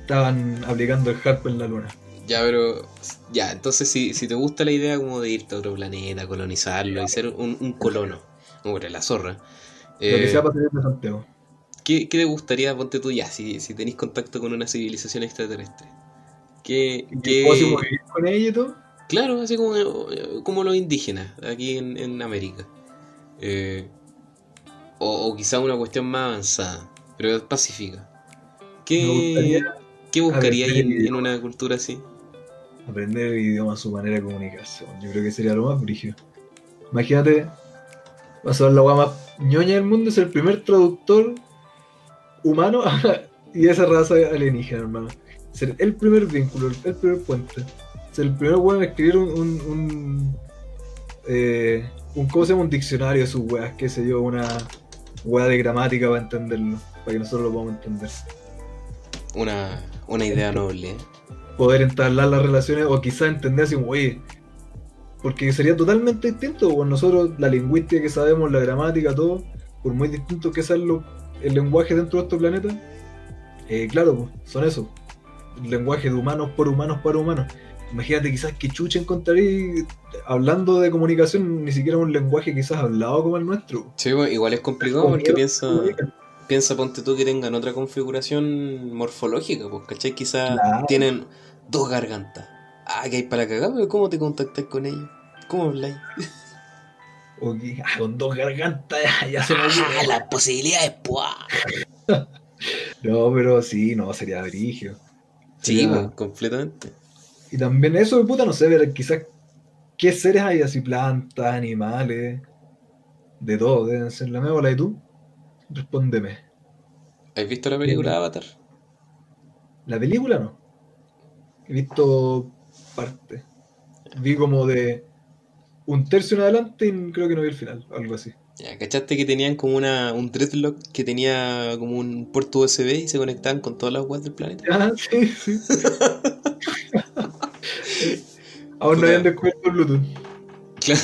Estaban aplicando el harp en la luna. Ya, pero. Ya, entonces si, si te gusta la idea como de irte a otro planeta, colonizarlo y ser un, un colono, era la zorra. Lo que eh, sea para salir de Santiago. ¿qué, qué te gustaría, ponte tú ya, si, si tenéis contacto con una civilización extraterrestre? ¿Qué, ¿Y qué- ¿Puedo con ella y todo? Claro, así como, como los indígenas aquí en, en América. Eh, o, o quizá una cuestión más avanzada, pero pacífica. ¿Qué, gustaría ¿qué buscaría ahí en, en una cultura así? aprender el idioma a su manera de comunicarse. Yo creo que sería lo más brígido. Imagínate, vas a ver la weá más ñoña del mundo, es el primer traductor humano y esa raza alienígena, hermano. Ser el primer vínculo, el primer puente. Ser el primer weón en escribir un. un, un, eh, un ¿Cómo se llama? Un diccionario de sus weas, qué sé yo, una wea de gramática para entenderlo, para que nosotros lo podamos entender. Una, una idea noble. poder entablar las relaciones o quizás entender así oye, porque sería totalmente distinto, con nosotros la lingüística que sabemos, la gramática, todo, por muy distinto que sea lo- el lenguaje dentro de este planeta, eh, claro, pues, son eso, lenguaje de humanos por humanos para humanos. Imagínate quizás que chucha encontraría hablando de comunicación, ni siquiera un lenguaje quizás hablado como el nuestro. Sí, bueno, igual es complicado porque piensa, piensa, ponte tú que tengan otra configuración morfológica, pues, ¿cachai? Quizás Claro. tienen dos gargantas. Ah, que hay para cagar, pero ¿cómo te contactas con ellos? ¿Cómo habláis? O que, ah, con dos gargantas ya, se me. Ah, las posibilidades, ¡puah! No, pero sí, no, sería brigio. Sí, completamente. Y también eso de puta, no sé, ver quizás qué seres hay así, plantas, animales, de todo, deben ser la bola. ¿Y tú? Respóndeme. ¿Has visto la película Avatar? La película no. He visto parte. Vi como de un tercio en adelante y creo que no vi el final, algo así. Ya, ¿cachaste que tenían como una, un dreadlock que tenía como un puerto USB y se conectaban con todas las webs del planeta? Ah, sí, sí. Aún no habían descubierto Bluetooth. Claro.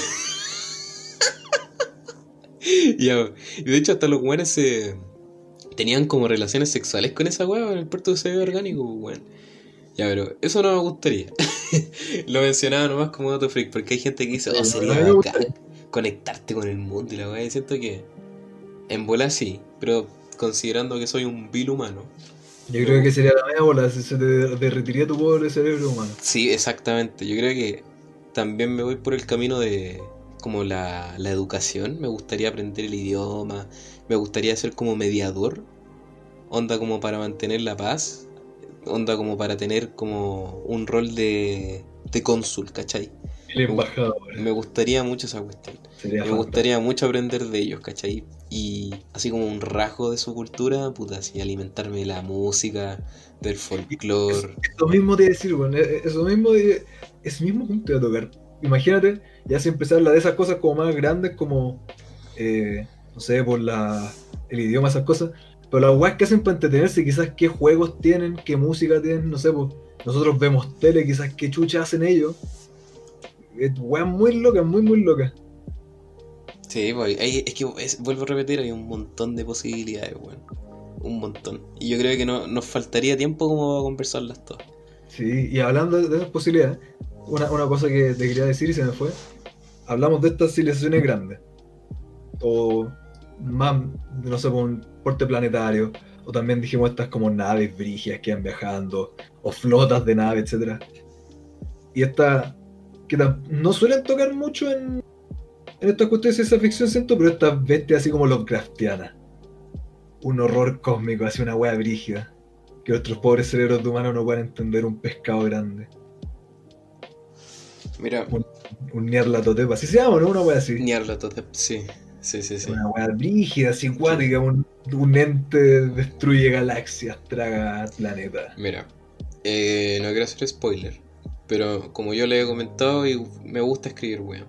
Ya, y de hecho hasta los weones se tenían como relaciones sexuales con esa weá en el puerto USB orgánico, pues, weón. Ya, pero eso no me gustaría. Lo mencionaba nomás como dato freak, porque hay gente que dice, oh, sería bacán gustaría. Conectarte con el mundo y la weá. Siento que en bola sí, pero considerando que soy un vil humano. Yo creo que sería la media bola, se, se te derretiría tu pobre cerebro humano. Sí, exactamente. Yo creo que también me voy por el camino de como la, la educación. Me gustaría aprender el idioma. Me gustaría ser como mediador. Onda como para mantener la paz. Onda como para tener como un rol de, de cónsul, ¿cachai? El embajador. Me gustaría mucho esa cuestión. Sería Me fantástico. gustaría mucho aprender de ellos, ¿cachai? Y así como un rasgo de su cultura, puta, así alimentarme de la música, del folclore. Eso mismo te iba a decir, eh, Eso mismo, de- eso mismo punto iba a tocar. Imagínate, ya si empezar a hablar de esas cosas como más grandes, como, eh, no sé, por la, el idioma, esas cosas. Pero las weas que hacen para entretenerse, quizás qué juegos tienen, qué música tienen, no sé, pues. Nosotros vemos tele, quizás qué chucha hacen ellos. Weas muy locas, muy, muy locas. Sí, pues, hay- es que es- vuelvo a repetir, hay un montón de posibilidades, weón. Un montón. Y yo creo que no, nos faltaría tiempo como para conversarlas todas. Sí, y hablando de esas posibilidades, una, una cosa que te quería decir y se me fue. Hablamos de estas civilizaciones grandes. O más, no sé, por un porte planetario. O también dijimos estas como naves brígidas que van viajando, o flotas de naves, etc. Y estas que no suelen tocar mucho en, en estas cuestiones de ciencia ficción, siento, pero estas bestias así como Lovecraftianas. Un horror cósmico, así una wea brígida. Que otros pobres cerebros de humanos no pueden entender un pescado grande. Mira. Un, un Nyarlathotep, así se llama, ¿no? Una wea así. Nyarlathotep, sí. Sí, sí, sí. Una wea brígida, así cuática, un, un ente destruye galaxias, traga planetas. Mira, eh, no quiero hacer spoiler, pero como yo le he comentado, y me gusta escribir, weón.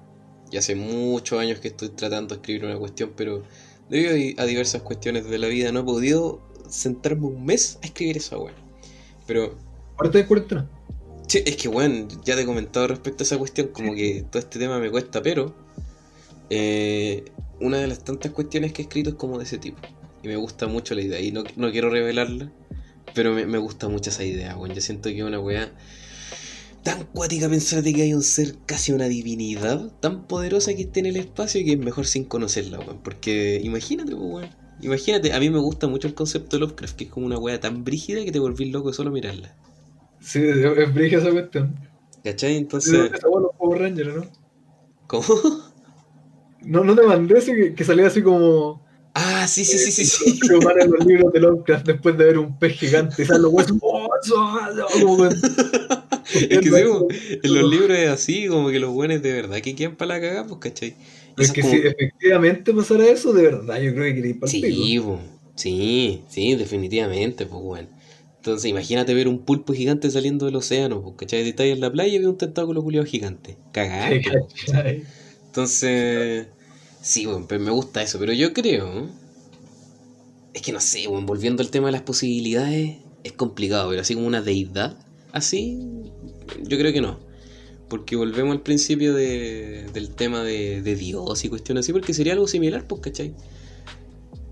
Y hace muchos años que estoy tratando de escribir una cuestión, pero debido a diversas cuestiones de la vida no he podido sentarme un mes a escribir esa weón. Pero... ¿Ahorita de cuarentena? Sí, es que, weón, ya te he comentado respecto a esa cuestión, como que todo este tema me cuesta, pero... Eh, una de las tantas cuestiones que he escrito es como de ese tipo. Y me gusta mucho la idea. Y no, no quiero revelarla, pero me, me, gusta mucho esa idea, weón. Yo siento que es una weá tan cuática pensar de que hay un ser casi una divinidad tan poderosa que esté en el espacio y que es mejor sin conocerla, weón. Porque imagínate, weón. Imagínate, a mí me gusta mucho el concepto de Lovecraft, que es como una weá tan brígida que te volvís loco solo mirarla. Sí, es brígida esa cuestión. ¿Cachai? Entonces. Sí, bueno, Power Ranger, ¿no? ¿Cómo? No, no te mandé ese que, que salía así como. Ah, sí, sí, sí, sí. sí. en los libros de Lovecraft después de ver un pez gigante. Y salen los huesos. es que sí, en los libros es así, como que los buenos de verdad que quedan para la cagada, pues, ¿cachai? Es que como... si efectivamente pasara eso, de verdad, yo creo que quería ir para sí, sí, sí, definitivamente, pues, bueno. Entonces, imagínate ver un pulpo gigante saliendo del océano, pues, ¿cachai? Estás en la playa y ves un tentáculo culiado gigante. Cagado. Entonces, sí, bueno, me gusta eso, pero yo creo. Es que no sé, bueno, volviendo al tema de las posibilidades, es complicado, pero así como una deidad, así, yo creo que no. Porque volvemos al principio de, del tema de, de, Dios y cuestiones así, porque sería algo similar, pues, ¿cachai?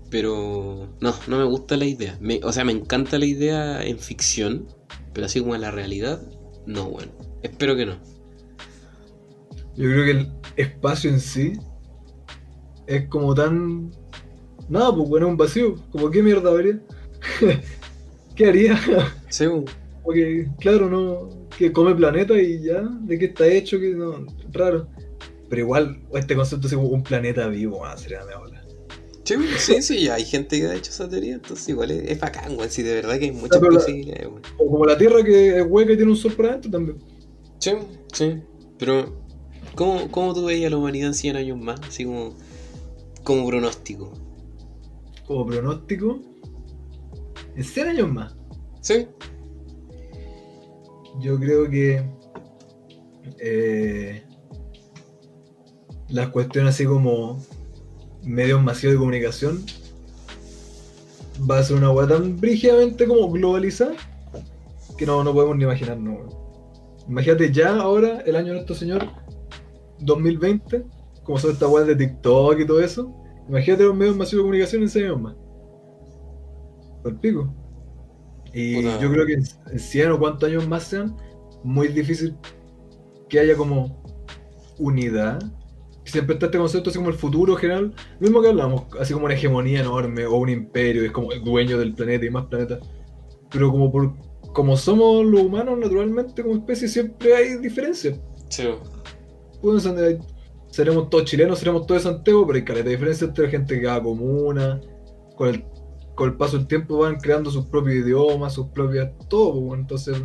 Pero no, no me gusta la idea. Me, o sea, me encanta la idea en ficción, pero así como en la realidad, no, bueno. Espero que no. Yo creo que el espacio en sí es como tan. Nada, pues bueno, un vacío. Como qué mierda habría. ¿Qué haría? Sí, porque, claro, no. Que come planeta y ya. ¿De qué está hecho? Que no. Raro. Pero igual, este concepto es como un planeta vivo, ah, sería ola. Sí, sí, sí, hay gente que ha hecho esa teoría, entonces igual es, es bacán, güey. Sí, de verdad que hay muchas o sea, posibilidades, güey. O como la Tierra que es hueca y tiene un sol para adentro también. Sí, sí. Pero, ¿cómo, cómo tú veías a la humanidad en 100 años más? Así como, como pronóstico. Como pronóstico. En 100 años más. Sí. Yo creo que. Eh, las cuestiones así como medios masivos de comunicación va a ser una hueá tan brígidamente como globalizada que no, no podemos ni imaginar. No. Imagínate ya ahora, el año de nuestro señor 2020, como son estas weas de TikTok y todo eso. Imagínate los medios masivos de comunicación en 6 años más. Por pico. Y Puta. yo creo que en 100 o cuántos años más sean, muy difícil que haya como unidad. Siempre está este concepto así como el futuro general, mismo que hablamos, así como una hegemonía enorme o un imperio, es como el dueño del planeta y más planetas. Pero como por como somos los humanos naturalmente como especie siempre hay diferencias. Sí. Seremos todos chilenos, seremos todos de Santiago, pero hay caleta de diferencia entre la gente de cada comuna. Con el, con el paso del tiempo van creando sus propios idiomas, sus propias. todo. Entonces,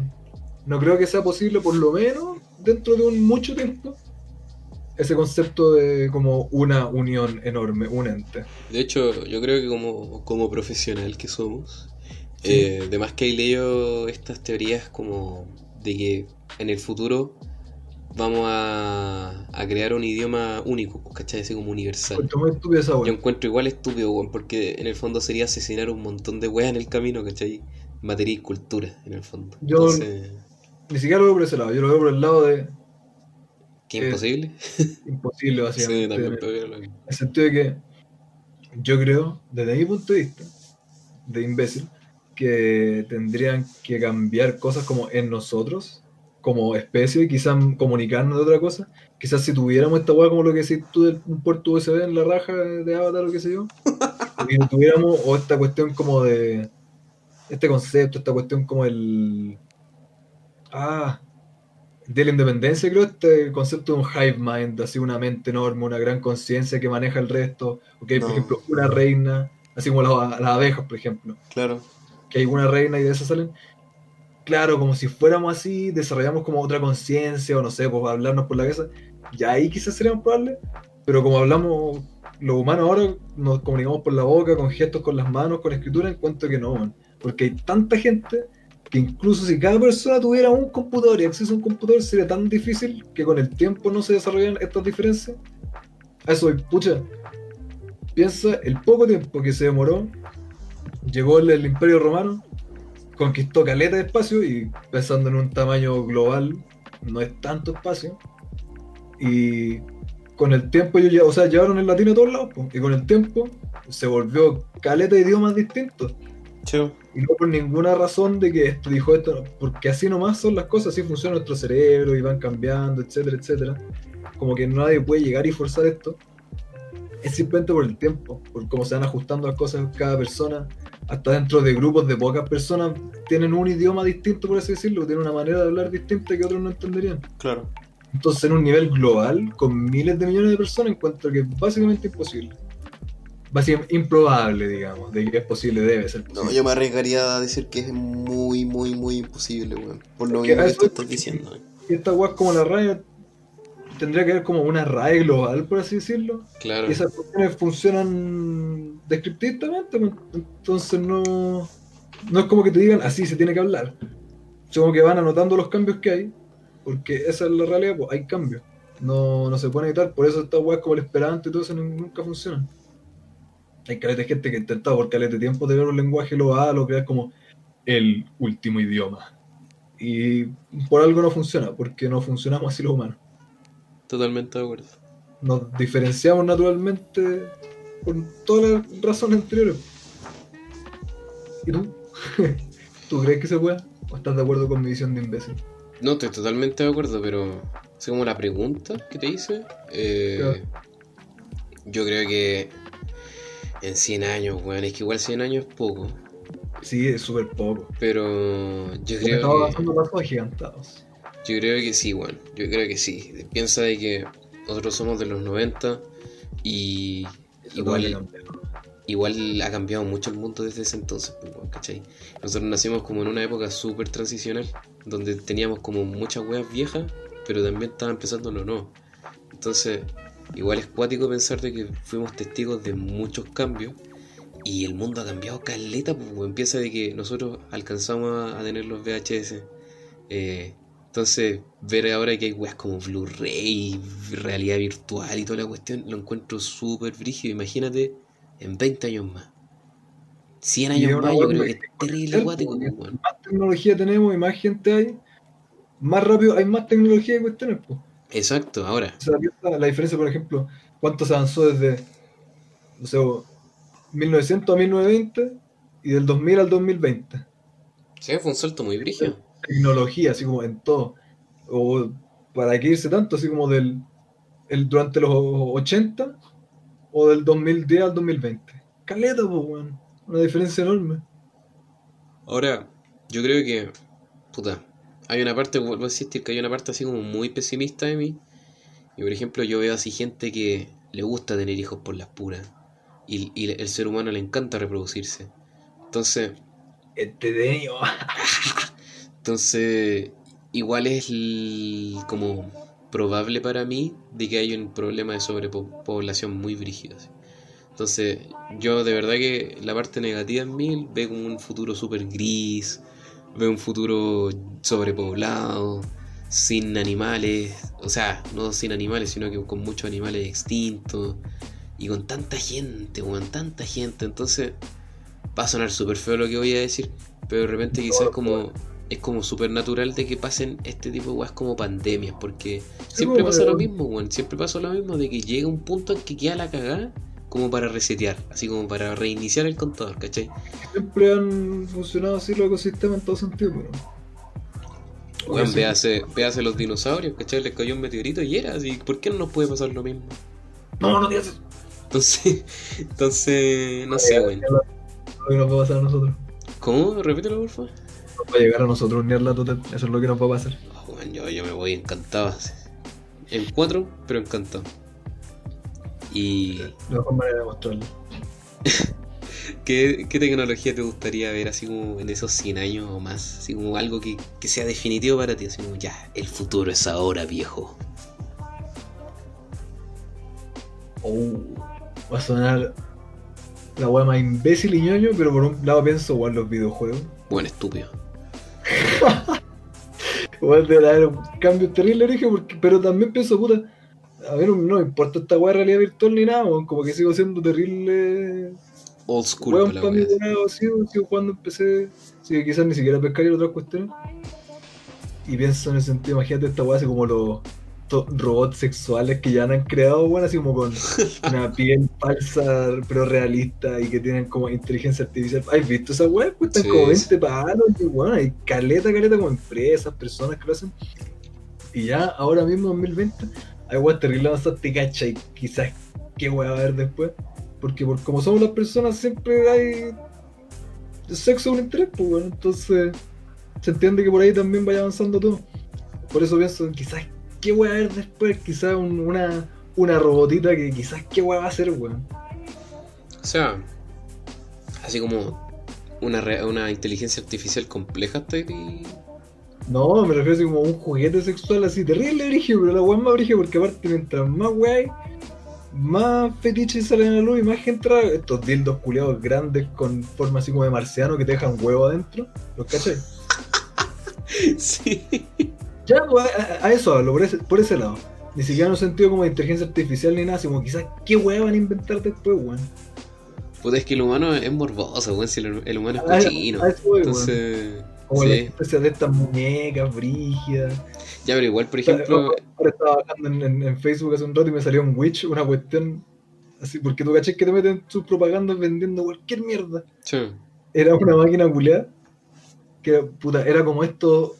no creo que sea posible, por lo menos dentro de un mucho tiempo, ese concepto de como una unión enorme, un ente. De hecho, yo creo que como, como profesional que somos, Sí. eh, que he leído estas teorías como de que en el futuro vamos a, a crear un idioma único, pues, ¿cachai? Así como universal. Muy estúpida esa Yo encuentro igual estúpido, weón, porque en el fondo sería asesinar un montón de weas en el camino, ¿cachai? Materia y cultura, en el fondo. Yo- Entonces, Ni siquiera lo veo por ese lado, yo lo veo por el lado de ¿qué imposible? imposible, Sí, básicamente. también puedo verlo. En el sentido de que yo creo, desde mi punto de vista, de imbécil, que tendrían que cambiar cosas como en nosotros, como especie, quizás comunicarnos de otra cosa. Quizás si tuviéramos esta weá como lo que decís tú de un puerto USB en la raja de Avatar o qué sé yo, tuviéramos, o esta cuestión como de este concepto, esta cuestión como el... Ah, de la independencia, creo, este concepto de un hive mind, así una mente enorme, una gran conciencia que maneja el resto, o que hay, por No. ejemplo, una reina, así como las, las abejas, por ejemplo, Claro. que hay una reina y de esas salen. Claro, como si fuéramos así, desarrollamos como otra conciencia, o no sé, pues hablarnos por la cabeza, ya ahí quizás sería más probable, pero como hablamos los humanos ahora, nos comunicamos por la boca, con gestos, con las manos, con escritura, encuentro que no, man. porque hay tanta gente que incluso si cada persona tuviera un computador y acceso a un computador sería tan difícil que con el tiempo no se desarrollan estas diferencias. A eso, pucha, piensa el poco tiempo que se demoró, llegó el Imperio Romano, conquistó caleta de espacio y pensando en un tamaño global, no es tanto espacio. Y con el tiempo ya, o sea, llevaron el latín a todos lados, po, y con el tiempo se volvió caleta de idiomas distintos. Sí. Y no por ninguna razón de que esto dijo esto, porque así nomás son las cosas, así funciona nuestro cerebro y van cambiando, etcétera, etcétera. Como que nadie puede llegar y forzar esto. Es simplemente por el tiempo, por cómo se van ajustando las cosas cada persona. Hasta dentro de grupos de pocas personas tienen un idioma distinto, por así decirlo, tienen una manera de hablar distinta que otros no entenderían. Claro. Entonces, en un nivel global, con miles de millones de personas, encuentro que es básicamente imposible. Básicamente improbable, digamos, de que es posible, debe ser posible. No, yo me arriesgaría a decir que es muy, muy, muy imposible, weón. Por lo que mismo tú es estás diciendo. eh. Y esta weá es como la RAE, tendría que haber como una RAE global, por así decirlo. Claro. Y esas cuestiones funcionan descriptivamente, pues, entonces no, no es como que te digan así se tiene que hablar. Como que van anotando los cambios que hay, porque esa es la realidad, pues hay cambios. No, no se pueden evitar, por eso estas weas como el esperanto y todo eso nu- nunca funcionan. Hay caleta de gente que ha intentado por caleta de tiempo tener un lenguaje global o crear como el último idioma. Y por algo no funciona, porque no funcionamos así los humanos. Totalmente de acuerdo. Nos diferenciamos naturalmente por todas las razones anteriores. ¿Y tú? ¿Tú crees que se puede? ¿O estás de acuerdo con mi visión de imbécil? No, estoy totalmente de acuerdo, pero así como la pregunta que te hice, eh, yo creo que en 100 años, weón, es que igual 100 años es poco, Sí, es súper poco. pero yo Porque estamos creo que, avanzando pasos agigantados. Yo creo que sí, weón, yo creo que sí. Piensa de que nosotros somos de los 90 y igual, igual ha cambiado mucho el mundo desde ese entonces, pues, ¿cachai? Nosotros nacimos como en una época súper transicional, donde teníamos como muchas weas viejas, pero también estaba empezando lo nuevo. Entonces, igual es cuático pensar de que fuimos testigos de muchos cambios y el mundo ha cambiado caleta, pues empieza de que nosotros alcanzamos a, a tener los VHS. eh, entonces, ver ahora que hay weas como Blu-ray, realidad virtual y toda la cuestión, lo encuentro súper brígido. Imagínate en 20 años más. 100 Y años más, yo creo que es terrible acuático. Más tecnología tenemos y más gente hay, más rápido hay más tecnología y cuestiones. Pues. Exacto, ahora. O sea, la diferencia, por ejemplo, cuánto se avanzó desde, no sé, 1900 a 1920 y del 2000 al 2020. Sí, fue un salto muy brígido. Tecnología, así como en todo. O para qué irse tanto, así como del el, durante los 80 o del 2010 al 2020. Caleta, pues, weón. Una diferencia enorme. Ahora, yo creo que, puta, hay una parte, vuelvo a insistir, que hay una parte así como muy pesimista de mí. Y por ejemplo, yo veo así gente que le gusta tener hijos por las puras. Y, y el ser humano le encanta reproducirse. Entonces, Este de ellos. entonces igual es como probable para mí de que hay un problema de sobrepoblación muy brígido. Entonces, yo de verdad que la parte negativa en mí ve como un futuro súper gris, veo un futuro sobrepoblado, sin animales, o sea, no sin animales, sino que con muchos animales extintos y con tanta gente, con tanta gente. Entonces, va a sonar súper feo lo que voy a decir, pero de repente quizás como es como súper natural de que pasen este tipo de weas como pandemias, porque siempre pues, pasa lo mismo, weón. Siempre pasa lo mismo de que llega un punto en que queda la cagada como para resetear, así como para reiniciar el contador, ¿cachai? Siempre han funcionado así los ecosistemas en todo sentido, weón. Weón, véase los dinosaurios, ¿cachai? Les cayó un meteorito y era así, ¿por qué no nos puede pasar lo mismo? No, no digas eso. Entonces, entonces, no sé, weón. Lo que nos va a pasar a nosotros. ¿Cómo? Repítelo, por favor. Va a llegar a nosotros un Nier total. Eso es lo que nos va a pasar. Oh, weón, yo, yo me voy encantado. En cuatro, pero encantado. Y. La mejor manera de mostrarlo. ¿Qué, qué tecnología te gustaría ver así como en esos 100 años o más? Así como algo que, que sea definitivo para ti, así como ya, el futuro es ahora, viejo. Oh, va a sonar la weá más imbécil y ñoño, pero por un lado pienso igual los videojuegos. Bueno, estúpido. Igual debe haber un cambio terrible, dije, porque, pero también pienso, puta, a mí no, me importa esta weá de realidad virtual ni nada, como que sigo siendo terrible Old school weón para weá, sigo, sigo jugando en PC, así que quizás ni siquiera pescaría otras cuestiones. Y pienso en el sentido, imagínate esta weá así como los robots sexuales que ya han creado, weón, así como con una piel falsa pero realista y que tienen como inteligencia artificial. ¿Has visto esa weá? Cuestan Sí, como sí. 20 palos y weón, hay caleta, caleta como empresas, personas que lo hacen. Y ya ahora mismo, 2020, hay weas avanzadas, te cachai, quizás qué weá va a haber después. Porque por como somos las personas siempre hay sexo un interés, pues bueno, entonces se entiende que por ahí también vaya avanzando todo. Por eso pienso, quizás qué va a haber después, quizás un- una, una robotita que quizás qué va a hacer, weón. O sea, así como una, re- una inteligencia artificial compleja, estoy. No, me refiero así como a un juguete sexual así terrible brígido, pero la weá es más brígida porque aparte mientras más weá más fetiches salen a la luz y más gente trae estos dildos culiados grandes con forma así como de marciano que te dejan huevo adentro. ¿Los cachai? sí. Ya, pues, a, a eso hablo, por ese, por ese lado. Ni siquiera en un sentido como de inteligencia artificial ni nada, así como quizás qué weá van a inventar después, weón. Puta, es que el humano es morboso, weón. Si el, el humano es cochino. voy, weón. Entonces. Como sí. la especie de estas muñecas brígidas. Ya, pero igual, por ejemplo. Ahora estaba bajando en, en- en Facebook hace un rato y me salió un Witch, una cuestión así, porque tú caché que te meten sus propagandas vendiendo cualquier mierda. che, Era una máquina culiada que puta, era como estos,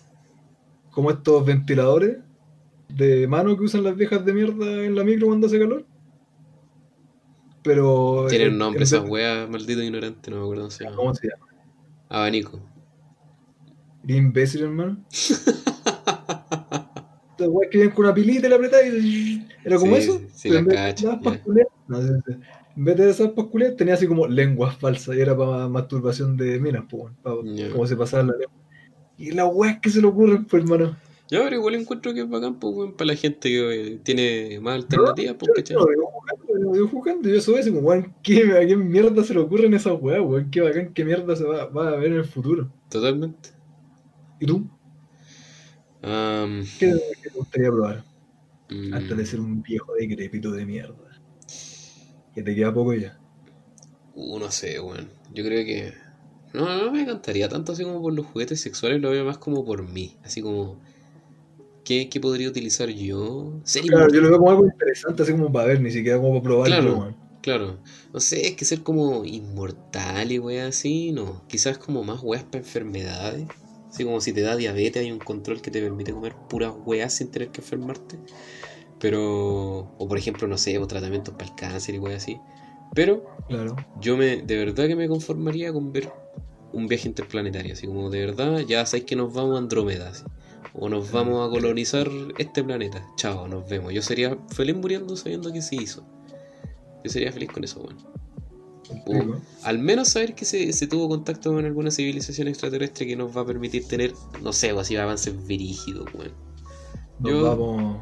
como estos ventiladores de mano que usan las viejas de mierda en la micro cuando hace calor. Pero. Tienen en- un nombre esas weas, maldito ignorante, no me acuerdo cómo se llama. ¿Cómo se llama? Abanico. Bien imbécil, hermano. Estas weas que vienen con una pilita y la apretás y era como Sí, eso. sí, la pasculeras- no, sí, sí. En vez de esas pasculeras tenía así como lenguas falsas y era para masturbación de minas, pues, para como se pasaba la lengua. Y las weas que se le ocurren, pues, hermano. Ya, pero igual encuentro que es bacán, pues, weón, para la gente que eh, tiene más alternativas, pues, Yo, ¿cachai? yo lo digo jugando, yo jugando, yo eso es como, weón, ¿qué, ¿a qué mierda se le ocurren esas weas, weón? Qué bacán, qué mierda se va, va a ver en el futuro. Totalmente. ¿Y tú? Am, ¿Qué, qué te gustaría probar? mm, Antes de ser un viejo decrépito de mierda. Que te queda poco ya. uh, no sé, weón. Yo creo que. No, no me encantaría tanto así como por los juguetes sexuales, lo veo más como por mí. Así como. ¿Qué, qué podría utilizar yo? Ser Claro, inmortal. yo lo veo como algo interesante, así como para ver, ni siquiera como para probarlo, Claro. Claro, no sé, es que ser como inmortal y weas así, no. Quizás como más weas para enfermedades. Así como si te da diabetes hay un control que te permite comer puras weas sin tener que enfermarte. Pero, o por ejemplo, no sé, o tratamientos para el cáncer y weas así. Pero Claro. yo me, de verdad que me conformaría con ver un viaje interplanetario. Así como de verdad, ya sabéis que nos vamos a Andrómeda. así. O nos vamos a colonizar este planeta. Chao, nos vemos. Yo sería feliz muriendo sabiendo que se hizo. Yo sería feliz con eso. Rico. Al menos saber que se, se tuvo contacto con alguna civilización extraterrestre que nos va a permitir tener, no sé, o así avances verígidos, weón. Nos Yo- vamos.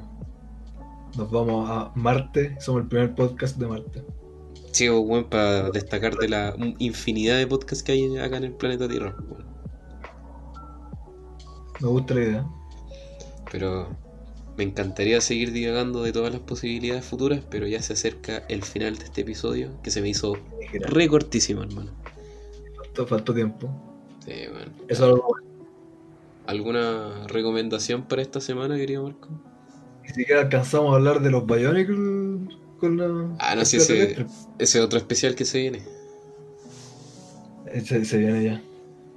Nos vamos a Marte. Somos el primer podcast de Marte. Sí, o, weón, para destacar de la infinidad de podcasts que hay acá en el planeta Tierra. Me gusta la idea. Pero me encantaría seguir divagando de todas las posibilidades futuras, pero ya se acerca el final de este episodio, que se me hizo re cortísimo, hermano. Faltó, faltó tiempo. Sí, weón. Eso es algo bueno. ¿Alguna recomendación para esta semana, querido Marco? Ni siquiera alcanzamos a hablar de los Bionicles con la. Ah, no, sí, ese, otro especial que se viene. Se, se viene ya.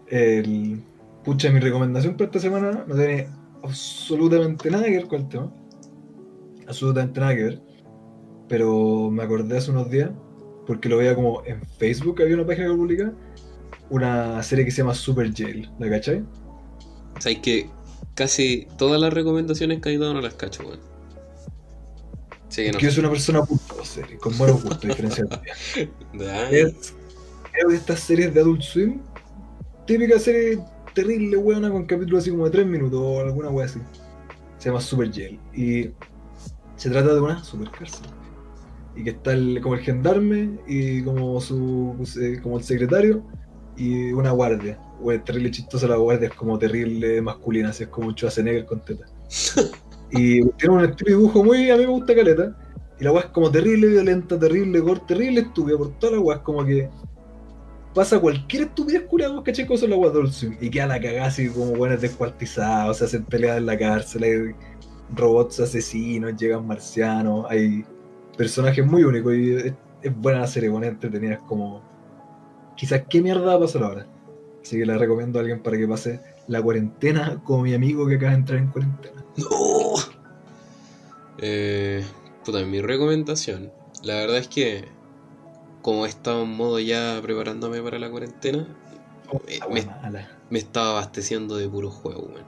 El. Pucha, mi recomendación para esta semana no tiene absolutamente nada que ver con el tema. Absolutamente nada que ver. Pero me acordé hace unos días, porque lo veía como en Facebook, había una página que publicaba, una serie que se llama Super Jail, ¿la cachai? O sea, es que casi todas las recomendaciones que hay dado no las cacho, weón. Sí que no. Soy una persona series, con buenos gustos, diferencia de Es, creo que estas series de Adult Swim, típica serie terrible, weona, con capítulos así como de 3 minutos o alguna wea así. Se llama Super Jail. Y se trata de una super cárcel. Y que está el- como el gendarme y como su eh, como el secretario y una guardia. Wea, terrible chistosa la guardia, es como terrible masculina, así es como un Schwarzenegger con teta. Y tiene un estilo de dibujo muy, a mí me gusta caleta. Y la weá es como terrible violenta, terrible gore, terrible estúpida por toda la weá. Es como que pasa cualquier estupidez curada, vos caché cosas la weá Swim. Y queda la cagada así como buenas descuartizados, se hacen peleas en la cárcel, hay robots asesinos, llegan marcianos, hay personajes muy únicos y es, es buena la serie, buena entretenida, es como... Quizás qué mierda va a pasar ahora. Así que la recomiendo a alguien para que pase la cuarentena como mi amigo que acaba de entrar en cuarentena. ¡No! Eh, puta, mi recomendación. La verdad es que, como he estado en modo ya preparándome para la cuarentena, La me- estaba abasteciendo de puros juegos, weón.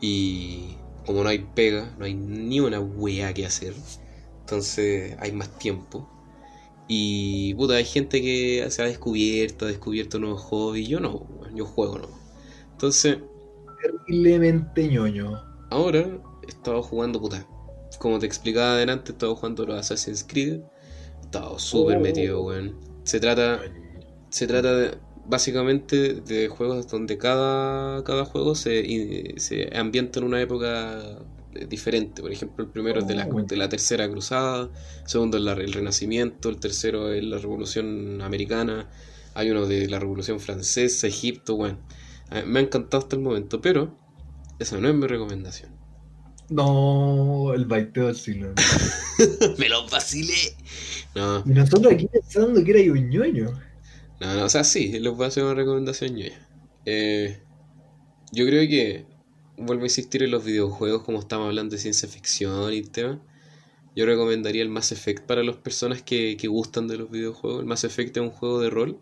Y como no hay pega, no hay ni una wea que hacer. Entonces hay más tiempo. Y puta, hay gente que se ha descubierto, ha descubierto nuevos hobbies. Yo no, yo juego no. Entonces, Terriblemente ñoño. Ahora he estado jugando, puta. Como te explicaba adelante, he estado jugando los Assassin's Creed. He estado súper Oh. metido, weón. Se trata se trata de- básicamente de juegos donde cada, cada juego se, se ambienta en una época eh, diferente. Por ejemplo, el primero es de la, Oh. de la Tercera Cruzada, el segundo es la- el Renacimiento, el tercero es la Revolución Americana, hay uno de la Revolución Francesa, Egipto, bueno. A- Me ha encantado hasta el momento, pero esa no es mi recomendación. No, el baiteo del siglo. ¡Me lo vacilé! No, Y nosotros aquí pensando que era un ñoño. No, no, o sea, sí, les voy a hacer una recomendación yo. Eh, yo creo que vuelvo a insistir en los videojuegos, como estamos hablando de ciencia ficción y tema. Yo recomendaría el Mass Effect para las personas que, que gustan de los videojuegos. El Mass Effect es un juego de rol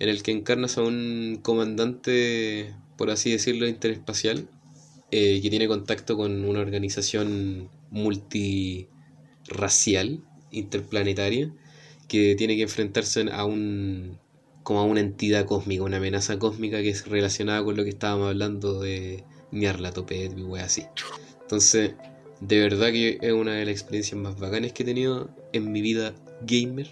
en el que encarnas a un comandante, por así decirlo, interespacial, eh, que tiene contacto con una organización multirracial, interplanetaria, que tiene que enfrentarse a un como a una entidad cósmica, una amenaza cósmica que es relacionada con lo que estábamos hablando de Nyarlathotep y wey así. Entonces, de verdad que es una de las experiencias más bacanas que he tenido en mi vida gamer.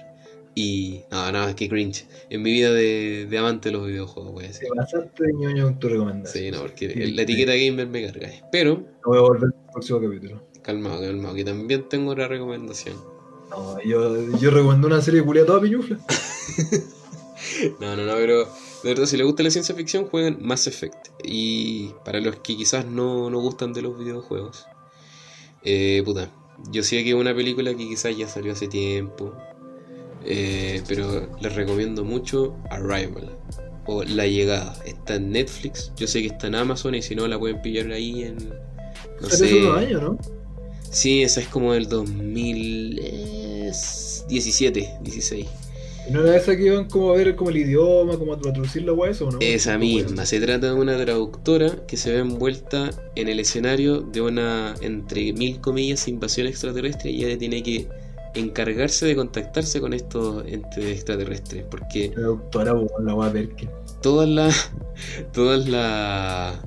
Y. No, no, qué cringe. En mi vida de, de amante de los videojuegos, wey así. Te pasaste de ñoño con tu recomendación. Sí, no, porque la etiqueta gamer me carga. Pero, Lo voy a volver en el próximo capítulo. calmado, calmado, que también tengo otra recomendación. No, yo, yo recomiendo una serie culia toda piñufla. No, no, no, pero de verdad, si les gusta la ciencia ficción, jueguen Mass Effect. Y para los que quizás no, no gustan de los videojuegos, eh, puta, yo sé que es una película que quizás ya salió hace tiempo, eh, pero les recomiendo mucho Arrival o La Llegada. Está en Netflix, yo sé que está en Amazon y si no la pueden pillar ahí en. No sé. años, ¿no? Sí, esa es como del 2017, 16. ¿Y no era esa que iban como a ver como el idioma, como a traducir la o no? Esa misma, se trata de una traductora que se ve envuelta en el escenario de una, entre mil comillas, invasión extraterrestre y ella tiene que encargarse de contactarse con estos entes extraterrestres, porque La doctora, la weá Perkin. todas las todas las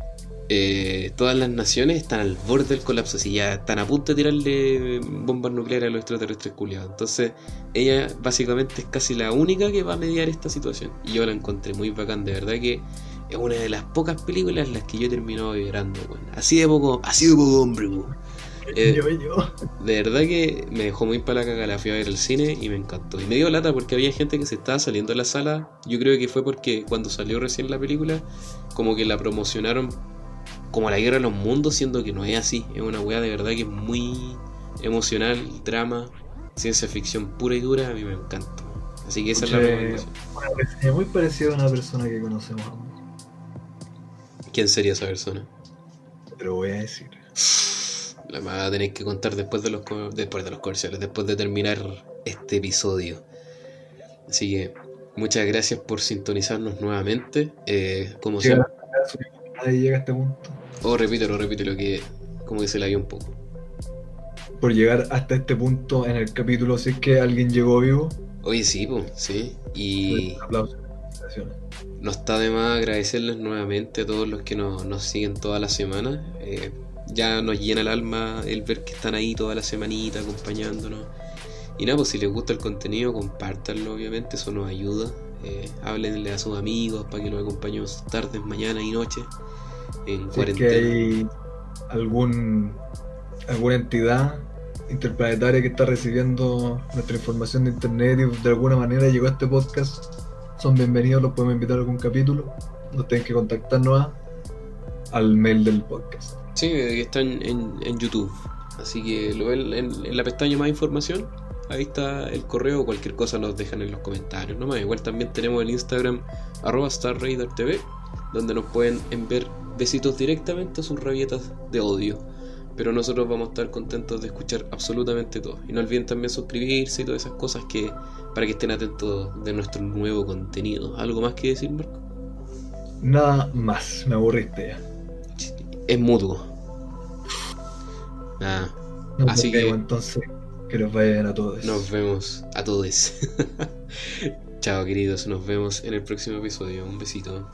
eh, todas las naciones están al borde del colapso, así ya están a punto de tirarle bombas nucleares a los extraterrestres culiados. Entonces, ella básicamente es casi la única que va a mediar esta situación. Y yo la encontré muy bacán, de verdad que es una de las pocas películas en las que yo he terminado vibrando. Así de poco, así de poco hombre. Eh, Yo, yo. de verdad que me dejó muy para la caga, la fui a ver al cine y me encantó. Y me dio lata porque había gente que se estaba saliendo de la sala. Yo creo que fue porque cuando salió recién la película, como que la promocionaron como la guerra de los mundos, siendo que no es así. Es una weá de verdad que es muy emocional, drama, ciencia ficción pura y dura. A mí me encanta. Así que esa es la recomendación. Reseña muy parecida a una persona que conocemos. ¿Quién sería esa persona? Pero voy a decir. La vas a tener que contar después de los después de los comerciales, después de terminar este episodio. Así que Muchas gracias por sintonizarnos nuevamente. Eh, como Llega siempre. Nadie llega a este punto. Oh, repítelo, repítelo, que como que se la vio un poco. Por llegar hasta este punto en el capítulo, si es que alguien llegó vivo, Oye, sí, pues, sí. Y no está de más agradecerles nuevamente a todos los que nos, nos siguen toda la semana. Eh, ya nos llena el alma el ver que están ahí toda la semanita acompañándonos. Y nada, pues si les gusta el contenido, compártanlo, obviamente, eso nos ayuda. Eh, háblenle a sus amigos para que los acompañen sus tardes, mañana y noche en Si es que cuarentena. hay algún, alguna entidad interplanetaria que está recibiendo nuestra información de internet y de alguna manera llegó a este podcast, son bienvenidos, los podemos invitar a algún capítulo. Nos tienen que contactarnos a- al mail del podcast. Sí, está en, en- en YouTube. Así que lo ven en, la pestaña más información. Ahí está el correo. Cualquier cosa nos dejan en los comentarios. Nomás, igual también tenemos el Instagram arroba donde nos pueden enviar besitos directamente a sus rabietas de odio. Pero nosotros vamos a estar contentos de escuchar absolutamente todo. Y no olviden también suscribirse y todas esas cosas que para que estén atentos de nuestro nuevo contenido. ¿Algo más que decir, Marco? Nada más, me aburriste. Es mutuo. Nada. Nos Así que- entonces, que los vayan a todos. Nos vemos a todos. Chao queridos, nos vemos en el próximo episodio. Un besito.